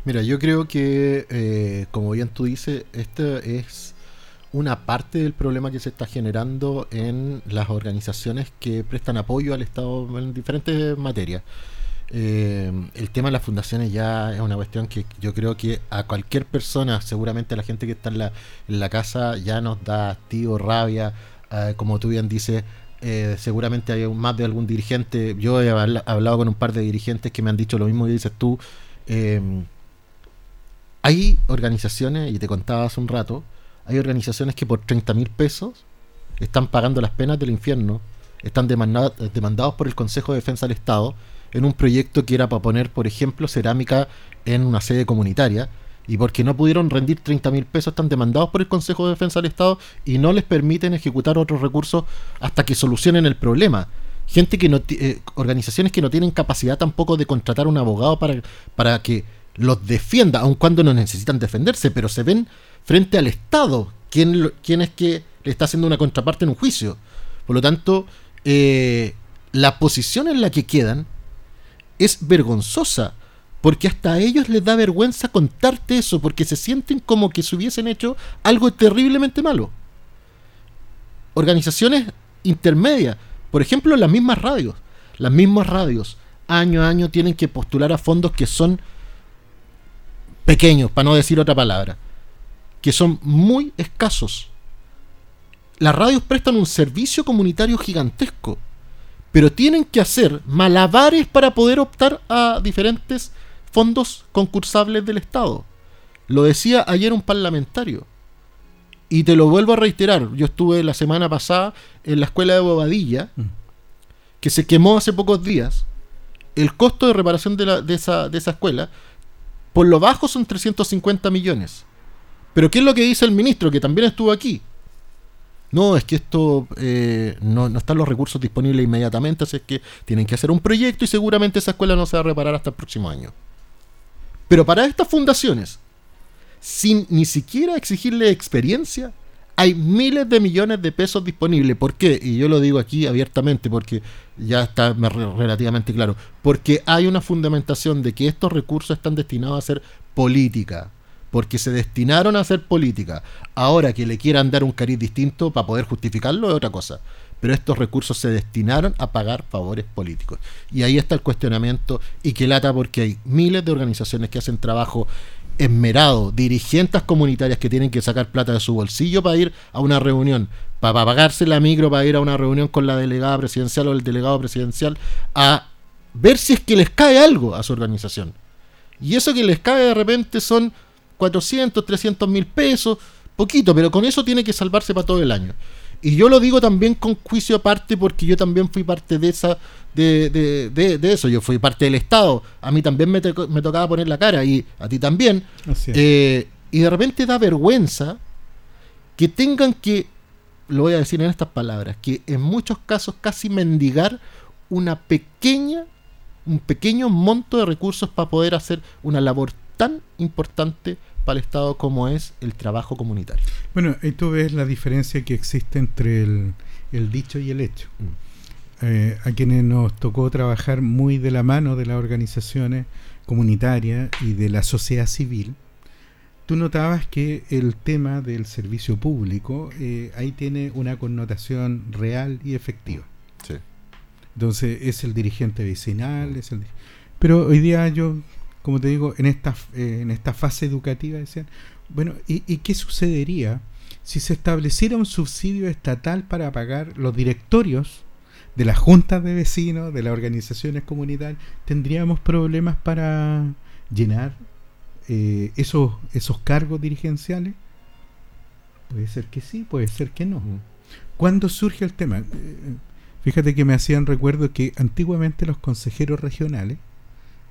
Mira, yo creo que, eh, como bien tú dices, esta es una parte del problema que se está generando en las organizaciones que prestan apoyo al Estado en diferentes materias. Eh, el tema de las fundaciones ya es una cuestión que yo creo que a cualquier persona, seguramente a la gente que está en la, en la casa, ya nos da hastío, rabia, eh, como tú bien dices, eh, seguramente hay más de algún dirigente, yo he habla- hablado con un par de dirigentes que me han dicho lo mismo que dices tú, eh, hay organizaciones, y te contaba hace un rato, hay organizaciones que por 30 mil pesos están pagando las penas del infierno, están demanda- demandados por el Consejo de Defensa del Estado en un proyecto que era para poner, por ejemplo, cerámica en una sede comunitaria, y porque no pudieron rendir 30 mil pesos están demandados por el Consejo de Defensa del Estado y no les permiten ejecutar otros recursos hasta que solucionen el problema. Gente que no eh, organizaciones que no tienen capacidad tampoco de contratar un abogado para, para que los defienda, aun cuando no necesitan defenderse, pero se ven frente al Estado, quien, quien es que le está haciendo una contraparte en un juicio. Por lo tanto, eh, la posición en la que quedan es vergonzosa, porque hasta a ellos les da vergüenza contarte eso, porque se sienten como que se hubiesen hecho algo terriblemente malo. Organizaciones intermedias, por ejemplo, las mismas radios. Las mismas radios, año a año, tienen que postular a fondos que son pequeños, para no decir otra palabra, que son muy escasos. Las radios prestan un servicio comunitario gigantesco, pero tienen que hacer malabares para poder optar a diferentes fondos concursables del Estado. Lo decía ayer un parlamentario. Y te lo vuelvo a reiterar. Yo estuve la semana pasada en la escuela de Bobadilla, que se quemó hace pocos días. El costo de reparación de, la- de esa, de esa escuela, por lo bajo son 350 millones. Pero ¿qué es lo que dice el ministro, que también estuvo aquí? No, es que esto eh, no, no están los recursos disponibles inmediatamente, así es que tienen que hacer un proyecto y seguramente esa escuela no se va a reparar hasta el próximo año. Pero para estas fundaciones, sin ni siquiera exigirle experiencia, hay miles de millones de pesos disponibles. ¿Por qué? Y yo lo digo aquí abiertamente porque ya está me- re- relativamente claro. Porque hay una fundamentación de que estos recursos están destinados a hacer política. Porque se destinaron a hacer política. Ahora que le quieran dar un cariz distinto para poder justificarlo es otra cosa. Pero estos recursos se destinaron a pagar favores políticos. Y ahí está el cuestionamiento y que lata porque hay miles de organizaciones que hacen trabajo esmerado, dirigentes comunitarias que tienen que sacar plata de su bolsillo para ir a una reunión, para pagarse la micro, para ir a una reunión con la delegada presidencial o el delegado presidencial, a ver si es que les cae algo a su organización. Y eso que les cae de repente son 400, 300 mil pesos, poquito, pero con eso tiene que salvarse para todo el año. Y yo lo digo también con juicio aparte porque yo también fui parte de esa de, de, de- de eso, yo fui parte del Estado. A mí también me, tocaba poner la cara y a ti también.
Así es.
Eh, y de repente da vergüenza que tengan que, lo voy a decir en estas palabras, que en muchos casos casi mendigar una pequeña, un pequeño monto de recursos para poder hacer una labor tan importante para el Estado como es el trabajo comunitario.
Bueno, ahí tú ves la diferencia que existe entre el, el dicho y el hecho. Eh, a quienes nos tocó trabajar muy de la mano de las organizaciones comunitarias y de la sociedad civil, tú notabas que el tema del servicio público eh, ahí tiene una connotación real y efectiva.
Sí.
Entonces es el dirigente vecinal, es el... Pero hoy día yo, como te digo, en esta, eh, en esta fase educativa decían, bueno, ¿y, y qué sucedería si se estableciera un subsidio estatal para pagar los directorios de las juntas de vecinos, de las organizaciones comunitarias? ¿Tendríamos problemas para llenar eh, esos, esos cargos dirigenciales? Puede ser que sí, puede ser que no. ¿Cuándo surge el tema? Eh, Fíjate que me hacían recuerdo que antiguamente los consejeros regionales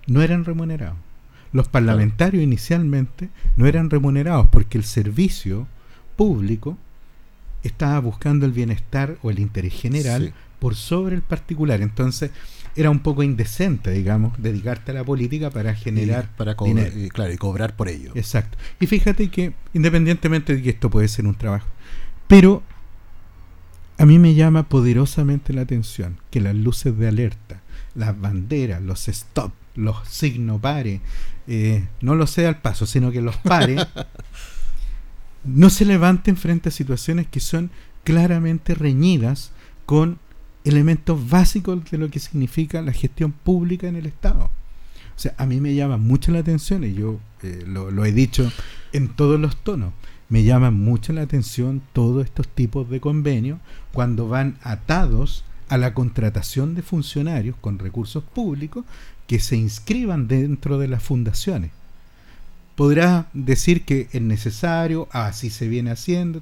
no eran remunerados. Los parlamentarios inicialmente no eran remunerados porque el servicio público estaba buscando el bienestar o el interés general
Sí.
por sobre el particular. Entonces era un poco indecente, digamos, dedicarte a la política para generar
Y para co-
dinero.
y, claro, y cobrar por ello.
Exacto. Y fíjate que, independientemente de que esto puede ser un trabajo, pero a mí me llama poderosamente la atención que las luces de alerta, las banderas, los stop, los signos pare, eh, no los sea al paso, sino que los pare, (laughs) no se levanten frente a situaciones que son claramente reñidas con elementos básicos de lo que significa la gestión pública en el Estado. O sea, a mí me llama mucho la atención, y yo eh, lo, lo he dicho en todos los tonos, me llama mucho la atención todos estos tipos de convenios cuando van atados a la contratación de funcionarios con recursos públicos que se inscriban dentro de las fundaciones. Podrá decir que es necesario, así se viene haciendo,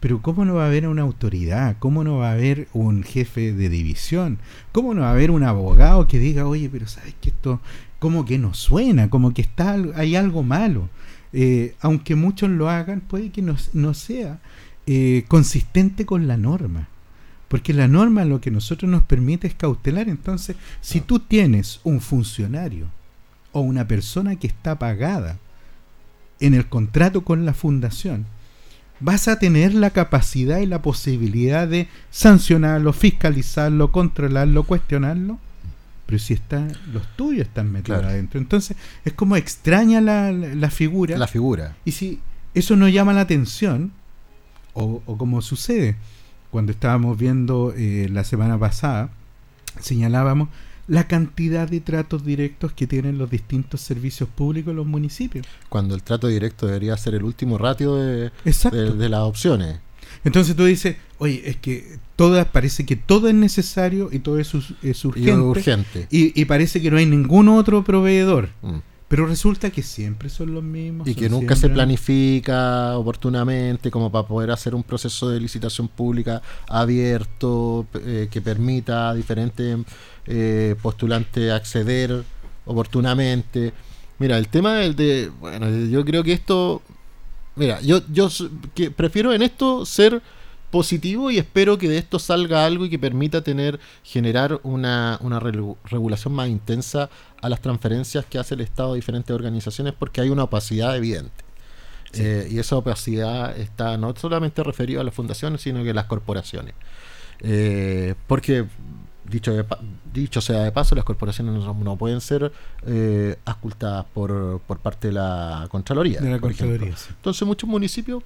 pero ¿cómo no va a haber una autoridad? ¿Cómo no va a haber un jefe de división? ¿Cómo no va a haber un abogado que diga, oye, pero sabes que esto como que no suena, como que está hay algo malo? Eh, aunque muchos lo hagan, puede que no, no sea eh, consistente con la norma. Porque la norma lo que nosotros nos permite es cautelar. Entonces, si tú tienes un funcionario o una persona que está pagada en el contrato con la fundación, vas a tener la capacidad y la posibilidad de sancionarlo, fiscalizarlo, controlarlo, cuestionarlo. Pero si está, los tuyos están metidos
Claro.
adentro. Entonces, es como extraña la, la- la figura.
La figura.
Y si eso no llama la atención, o, o como sucede cuando estábamos viendo eh, la semana pasada, señalábamos la cantidad de tratos directos que tienen los distintos servicios públicos en los municipios.
Cuando el trato directo debería ser el último ratio de,
Exacto.
de, de las opciones.
Entonces tú dices, oye, es que todas parece que todo es necesario y todo es, es urgente.
urgente.
Y, y parece que no hay ningún otro proveedor.
Mm.
Pero resulta que siempre son los mismos.
Y que nunca se planifica oportunamente como para poder hacer un proceso de licitación pública abierto eh, que permita a diferentes eh, postulantes acceder oportunamente. Mira, el tema del de... Bueno, yo creo que esto... Mira, yo, yo que prefiero en esto ser positivo y espero que de esto salga algo y que permita tener generar una, una regu- regulación más intensa a las transferencias que hace el Estado a diferentes organizaciones porque hay una opacidad evidente.
Sí.
Eh, y esa opacidad está no solamente referida a las fundaciones, sino que a las corporaciones. Eh, porque, dicho, de pa- dicho sea de paso, las corporaciones no, no pueden ser eh, auscultadas por, por parte de la Contraloría.
De la. Contraloría, sí.
Entonces muchos municipios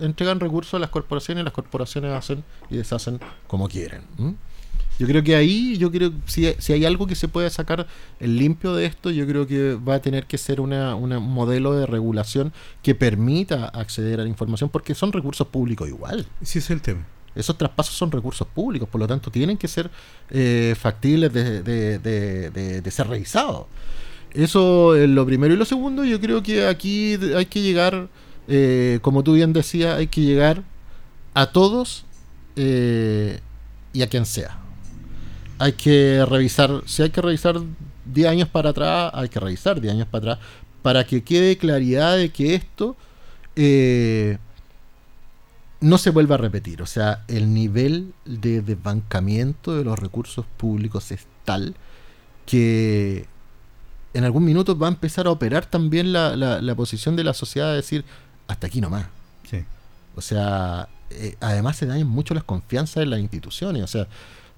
entregan recursos a las corporaciones y las corporaciones hacen y deshacen como quieren. Yo creo que ahí, yo creo si, si hay algo que se puede sacar el limpio de esto, yo creo que va a tener que ser una, una- un modelo de regulación que permita acceder a la información, porque son recursos públicos igual.
Sí, es el tema.
Esos traspasos son recursos públicos, por lo tanto tienen que ser eh, factibles de, de- de- ser revisados. Eso es lo primero. Y lo segundo, yo creo que aquí hay que llegar, eh, como tú bien decías, hay que llegar a todos eh, y a quien sea. Hay que revisar, si hay que revisar 10 años para atrás, hay que revisar 10 años para atrás, para que quede claridad de que esto eh, no se vuelva a repetir. O sea, el nivel de desbancamiento de los recursos públicos es tal que en algún minuto va a empezar a operar también la, la- la posición de la sociedad de decir, hasta aquí nomás.
Sí.
O sea, eh, además se dañan mucho las confianzas en las instituciones. O sea,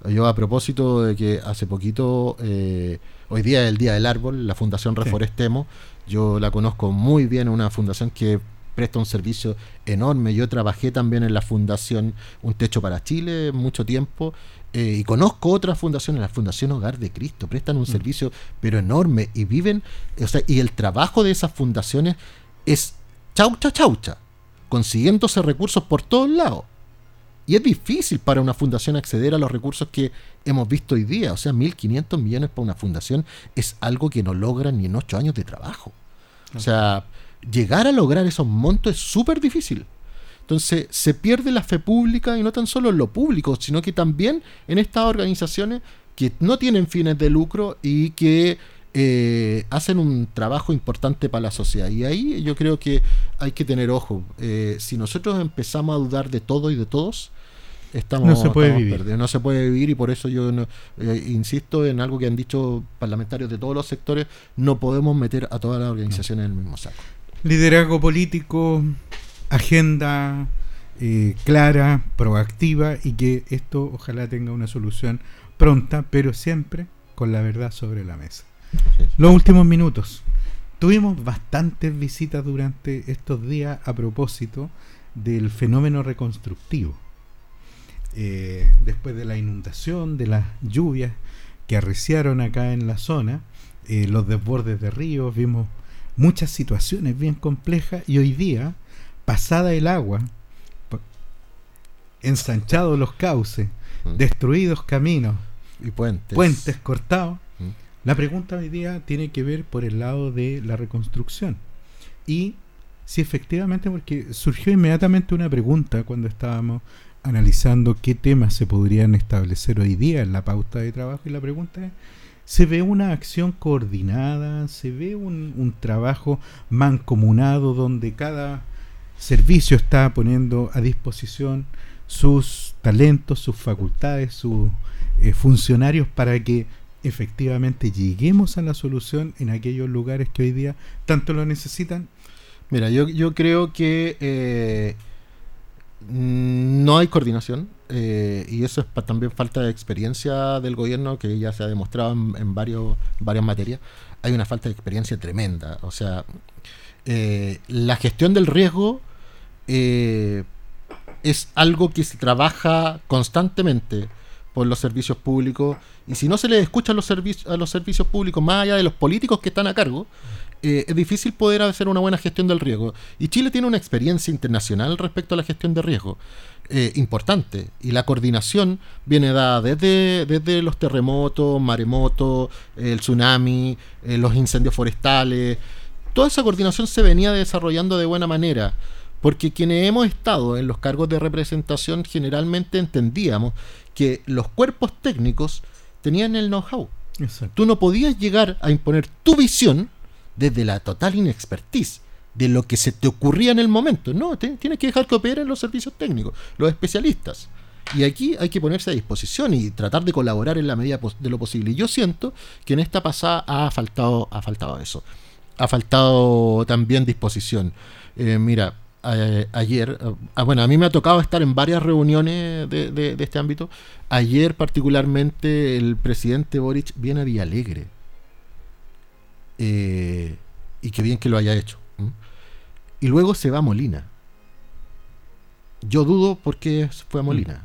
Yo a propósito de que hace poquito, eh, hoy día es el Día del Árbol, la Fundación
Sí.
Reforestemos, yo la conozco muy bien, una fundación que presta un servicio enorme. Yo trabajé también en la fundación Un Techo para Chile mucho tiempo eh, y conozco otras fundaciones, la Fundación Hogar de Cristo, prestan un servicio pero enorme y viven, o sea, y el trabajo de esas fundaciones es chaucha chaucha, consiguiéndose recursos por todos lados. Y es difícil para una fundación acceder a los recursos que hemos visto hoy día. O sea, 1.500 millones para una fundación es algo que no logran ni en 8 años de trabajo. O sea, llegar a lograr esos montos es súper difícil. Entonces, se pierde la fe pública y no tan solo en lo público, sino que también en estas organizaciones que no tienen fines de lucro y que eh, hacen un trabajo importante para la sociedad. Y ahí yo creo que hay que tener ojo. Eh, si nosotros empezamos a dudar de todo y de todos, estamos,
No se puede vivir.
perdidos. No se puede vivir y por eso yo no- eh, insisto en algo que han dicho parlamentarios de todos los sectores, no podemos meter a todas las organizaciones en el mismo saco.
Liderazgo político, agenda eh, clara, proactiva y que esto ojalá tenga una solución pronta, pero siempre con la verdad sobre la mesa. Los últimos minutos. Tuvimos bastantes visitas durante estos días a propósito del fenómeno reconstructivo. Eh, después de la inundación, de las lluvias que arreciaron acá en la zona, eh, los desbordes de ríos, vimos muchas situaciones bien complejas y hoy día, pasada el agua, ensanchados los cauces, destruidos caminos
y puentes,
puentes cortados,
Mm.
La pregunta hoy día tiene que ver por el lado de la reconstrucción. Y si efectivamente, porque surgió inmediatamente una pregunta cuando estábamos analizando qué temas se podrían establecer hoy día en la pauta de trabajo, y la pregunta es, ¿se ve una acción coordinada? ¿Se ve un, trabajo mancomunado donde cada servicio está poniendo a disposición sus talentos, sus facultades, sus eh, funcionarios para que efectivamente lleguemos a la solución en aquellos lugares que hoy día tanto lo necesitan?
Mira, yo, yo creo que eh, no hay coordinación eh, y eso es también falta de experiencia del gobierno que ya se ha demostrado en, varios, varias materias. Hay una falta de experiencia tremenda. O sea, eh, la gestión del riesgo es algo que se trabaja constantemente por los servicios públicos y si no se les escucha a los, a los servicios públicos más allá de los políticos que están a cargo, eh, es difícil poder hacer una buena gestión del riesgo. Y Chile tiene una experiencia internacional respecto a la gestión de riesgo eh, importante. Y la coordinación viene dada desde, desde los terremotos, maremotos, el tsunami, eh, los incendios forestales. Toda esa coordinación se venía desarrollando de buena manera. Porque quienes hemos estado en los cargos de representación generalmente entendíamos que los cuerpos técnicos tenían el know-how. Tú no podías llegar a imponer tu visión desde la total inexpertise de lo que se te ocurría en el momento. No, te- tienes que dejar que operen los servicios técnicos, los especialistas. Y aquí hay que ponerse a disposición y tratar de colaborar en la medida de lo posible. Y yo siento que en esta pasada ha faltado, ha faltado eso. Ha faltado también disposición. Eh, mira, eh, ayer, eh, ah, bueno, a mí me ha tocado estar en varias reuniones de, de- de este ámbito. Ayer particularmente el presidente Boric viene a Villalegre. Eh, y qué bien que lo haya hecho. Y luego se va a Molina. Yo dudo por qué fue a Molina.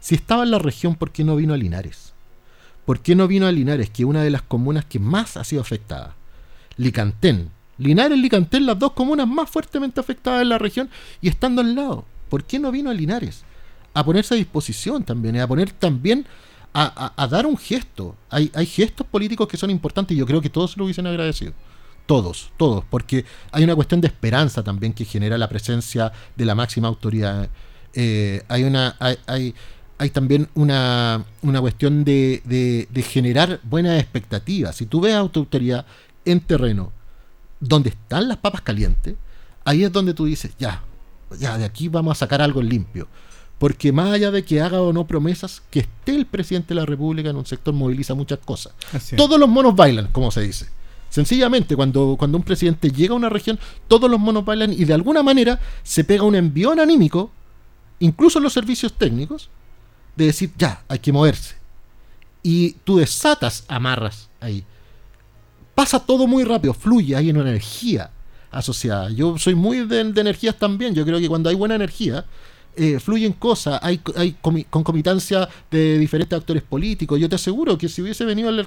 Si estaba en la región, ¿por qué no vino a Linares? ¿Por qué no vino a Linares, que es una de las comunas que más ha sido afectada? Licantén. Linares, Licantén, las dos comunas más fuertemente afectadas en la región y estando al lado. ¿Por qué no vino a Linares? A ponerse a disposición también, y a poner también a, dar un gesto. Hay, gestos políticos que son importantes y yo creo que todos lo hubiesen agradecido. Todos, todos, porque hay una cuestión de esperanza también que genera la presencia de la máxima autoridad. Eh, hay una hay, también una, una cuestión de, de- de generar buenas expectativas. Si tú ves a autoridad en terreno, donde están las papas calientes, ahí es donde tú dices, ya, ya, de aquí vamos a sacar algo limpio. Porque más allá de que haga o no promesas, que esté el presidente de la República en un sector moviliza muchas cosas. Todos los monos bailan, como se dice. Sencillamente, cuando, cuando un presidente llega a una región, todos los monos bailan y de alguna manera se pega un envión anímico, incluso en los servicios técnicos, de decir, ya, hay que moverse. y tú desatas amarras ahí. Pasa todo muy rápido, fluye, hay una energía asociada. Yo soy muy de, energías también. Yo creo que cuando hay buena energía, eh, fluyen cosas, hay, hay comi- concomitancia de diferentes actores políticos. Yo te aseguro que si hubiese venido el,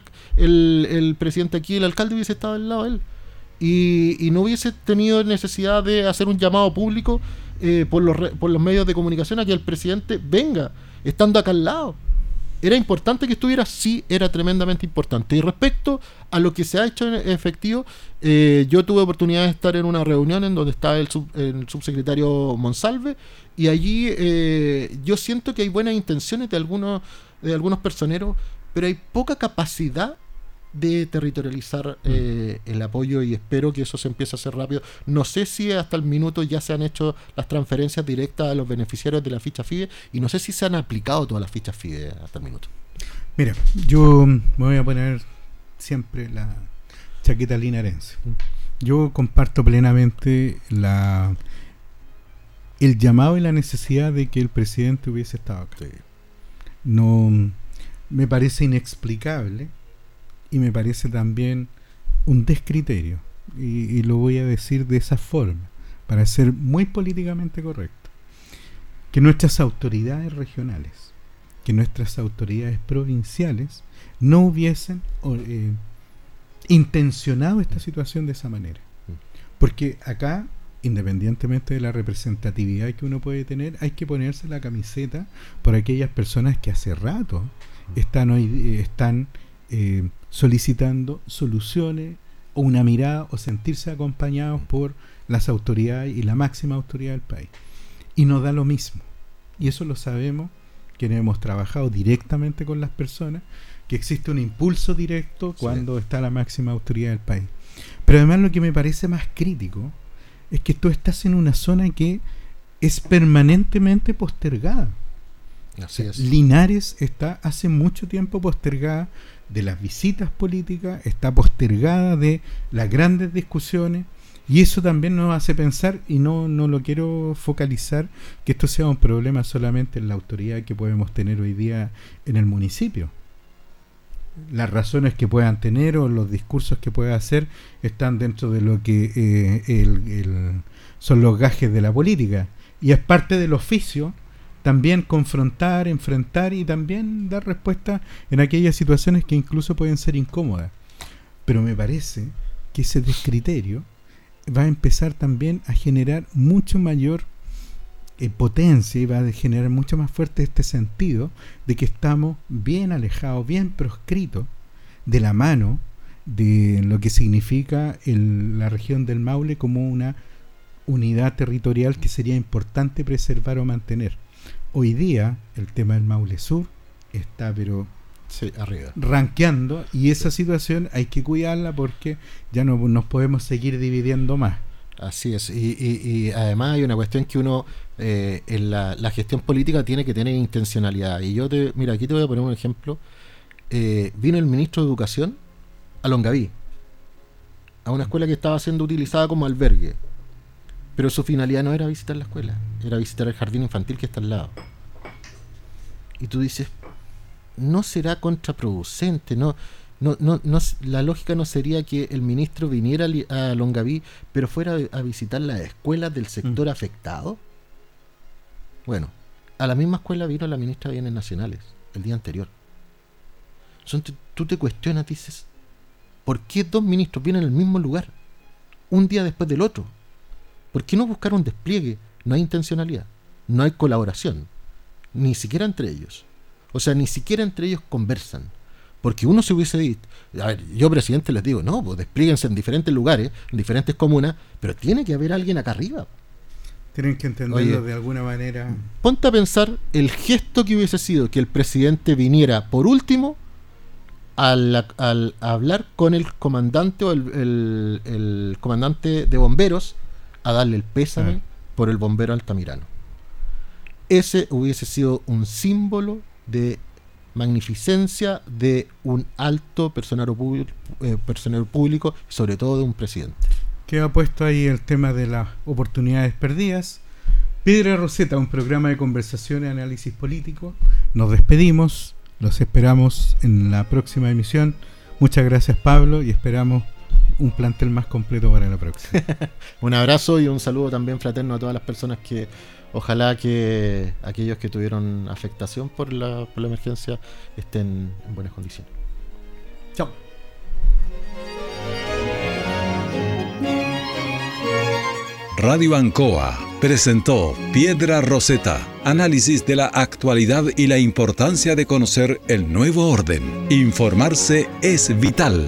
el- presidente aquí, el alcalde hubiese estado al lado de él. Y, no hubiese tenido necesidad de hacer un llamado público eh, por, los, por los medios de comunicación a que el presidente venga, estando acá al lado. ¿Era importante que estuviera? Sí, era tremendamente importante. Y respecto a lo que se ha hecho en efectivo, eh, yo tuve oportunidad de estar en una reunión en donde estaba el, sub- el subsecretario Monsalve y allí eh, yo siento que hay buenas intenciones de algunos, de algunos personeros, pero hay poca capacidad de territorializar eh, el apoyo y espero que eso se empiece a hacer rápido. No sé si hasta el minuto ya se han hecho las transferencias directas a los beneficiarios de la ficha FIDE y no sé si se han aplicado todas las fichas FIDE hasta el minuto.
Mira, yo me voy a poner siempre la chaqueta linarense. Yo comparto plenamente la el llamado y la necesidad de que el presidente hubiese estado acá. No me parece inexplicable y me parece también un descriterio y, lo voy a decir de esa forma para ser muy políticamente correcto que nuestras autoridades regionales que nuestras autoridades provinciales no hubiesen eh, intencionado esta situación de esa manera. Porque acá, independientemente de la representatividad que uno puede tener, hay que ponerse la camiseta por aquellas personas que hace rato están hoy eh, están eh, solicitando soluciones o una mirada o sentirse acompañados por las autoridades y la máxima autoridad del país. Y nos da lo mismo. Y eso lo sabemos quienes hemos trabajado directamente con las personas, que existe un impulso directo cuando está la máxima autoridad del país. Pero además lo que me parece más crítico es que tú estás en una zona que es permanentemente postergada.
Así es.
Linares está hace mucho tiempo postergada de las visitas políticas, está postergada de las grandes discusiones, y eso también nos hace pensar, y no, no lo quiero focalizar, que esto sea un problema solamente en la autoridad que podemos tener hoy día en el municipio. Las razones que puedan tener o los discursos que pueda hacer están dentro de lo que eh, el- el- son los gajes de la política. Y es parte del oficio también confrontar, enfrentar y también dar respuesta en aquellas situaciones que incluso pueden ser incómodas. Pero me parece que ese descriterio va a empezar también a generar mucho mayor eh, potencia y va a generar mucho más fuerte este sentido de que estamos bien alejados, bien proscritos de la mano de lo que significa el- la región del Maule como una unidad territorial que sería importante preservar o mantener. Hoy día el tema del Maule Sur está pero
Sí, arriba.
ranqueando y esa situación hay que cuidarla porque ya no nos podemos seguir dividiendo más.
Así es, y, y- y además hay una cuestión que uno eh, en la, la gestión política tiene que tener intencionalidad. Y yo te, mira, aquí te voy a poner un ejemplo. Eh, vino el ministro de Educación a Longaví, a una escuela que estaba siendo utilizada como albergue, pero su finalidad no era visitar la escuela, era visitar el jardín infantil que está al lado. Y tú dices, no será contraproducente, no, no, no, no la lógica no sería que el ministro viniera a Longaví, pero fuera a visitar las escuelas del sector afectado. Bueno, a la misma escuela vino la ministra de Bienes Nacionales el día anterior. Tú- tú te cuestionas, dices, ¿por qué dos ministros vienen al mismo lugar? Un día después del otro. ¿Por qué no buscar un despliegue? No hay intencionalidad, no hay colaboración, ni siquiera entre ellos. O sea, ni siquiera entre ellos conversan. Porque uno se hubiese dicho, a ver, yo presidente les digo, no, pues desplíguense en diferentes lugares, en diferentes comunas, pero tiene que haber alguien acá arriba.
Tienen que entenderlo
Oye.
de alguna manera.
Ponte a pensar el gesto que hubiese sido que el presidente viniera por último al, al hablar con el comandante o el, el- el comandante de bomberos a darle el pésame
Ah.
por el bombero Altamirano. Ese hubiese sido un símbolo de magnificencia de un alto personero, público personero público, sobre todo de un presidente.
Queda puesto ahí el tema de las oportunidades perdidas. Piedra Roseta, un programa de conversación y análisis político. Nos despedimos. Los esperamos en la próxima emisión. Muchas gracias Pablo y esperamos un plantel más completo para la próxima. (laughs)
un abrazo y un saludo también fraterno a todas las personas que ojalá que aquellos que tuvieron afectación por la, por la emergencia estén en buenas condiciones. Chao.
Radio Ancoa presentó Piedra Roseta, análisis de la actualidad y la importancia de conocer el nuevo orden. Informarse es vital.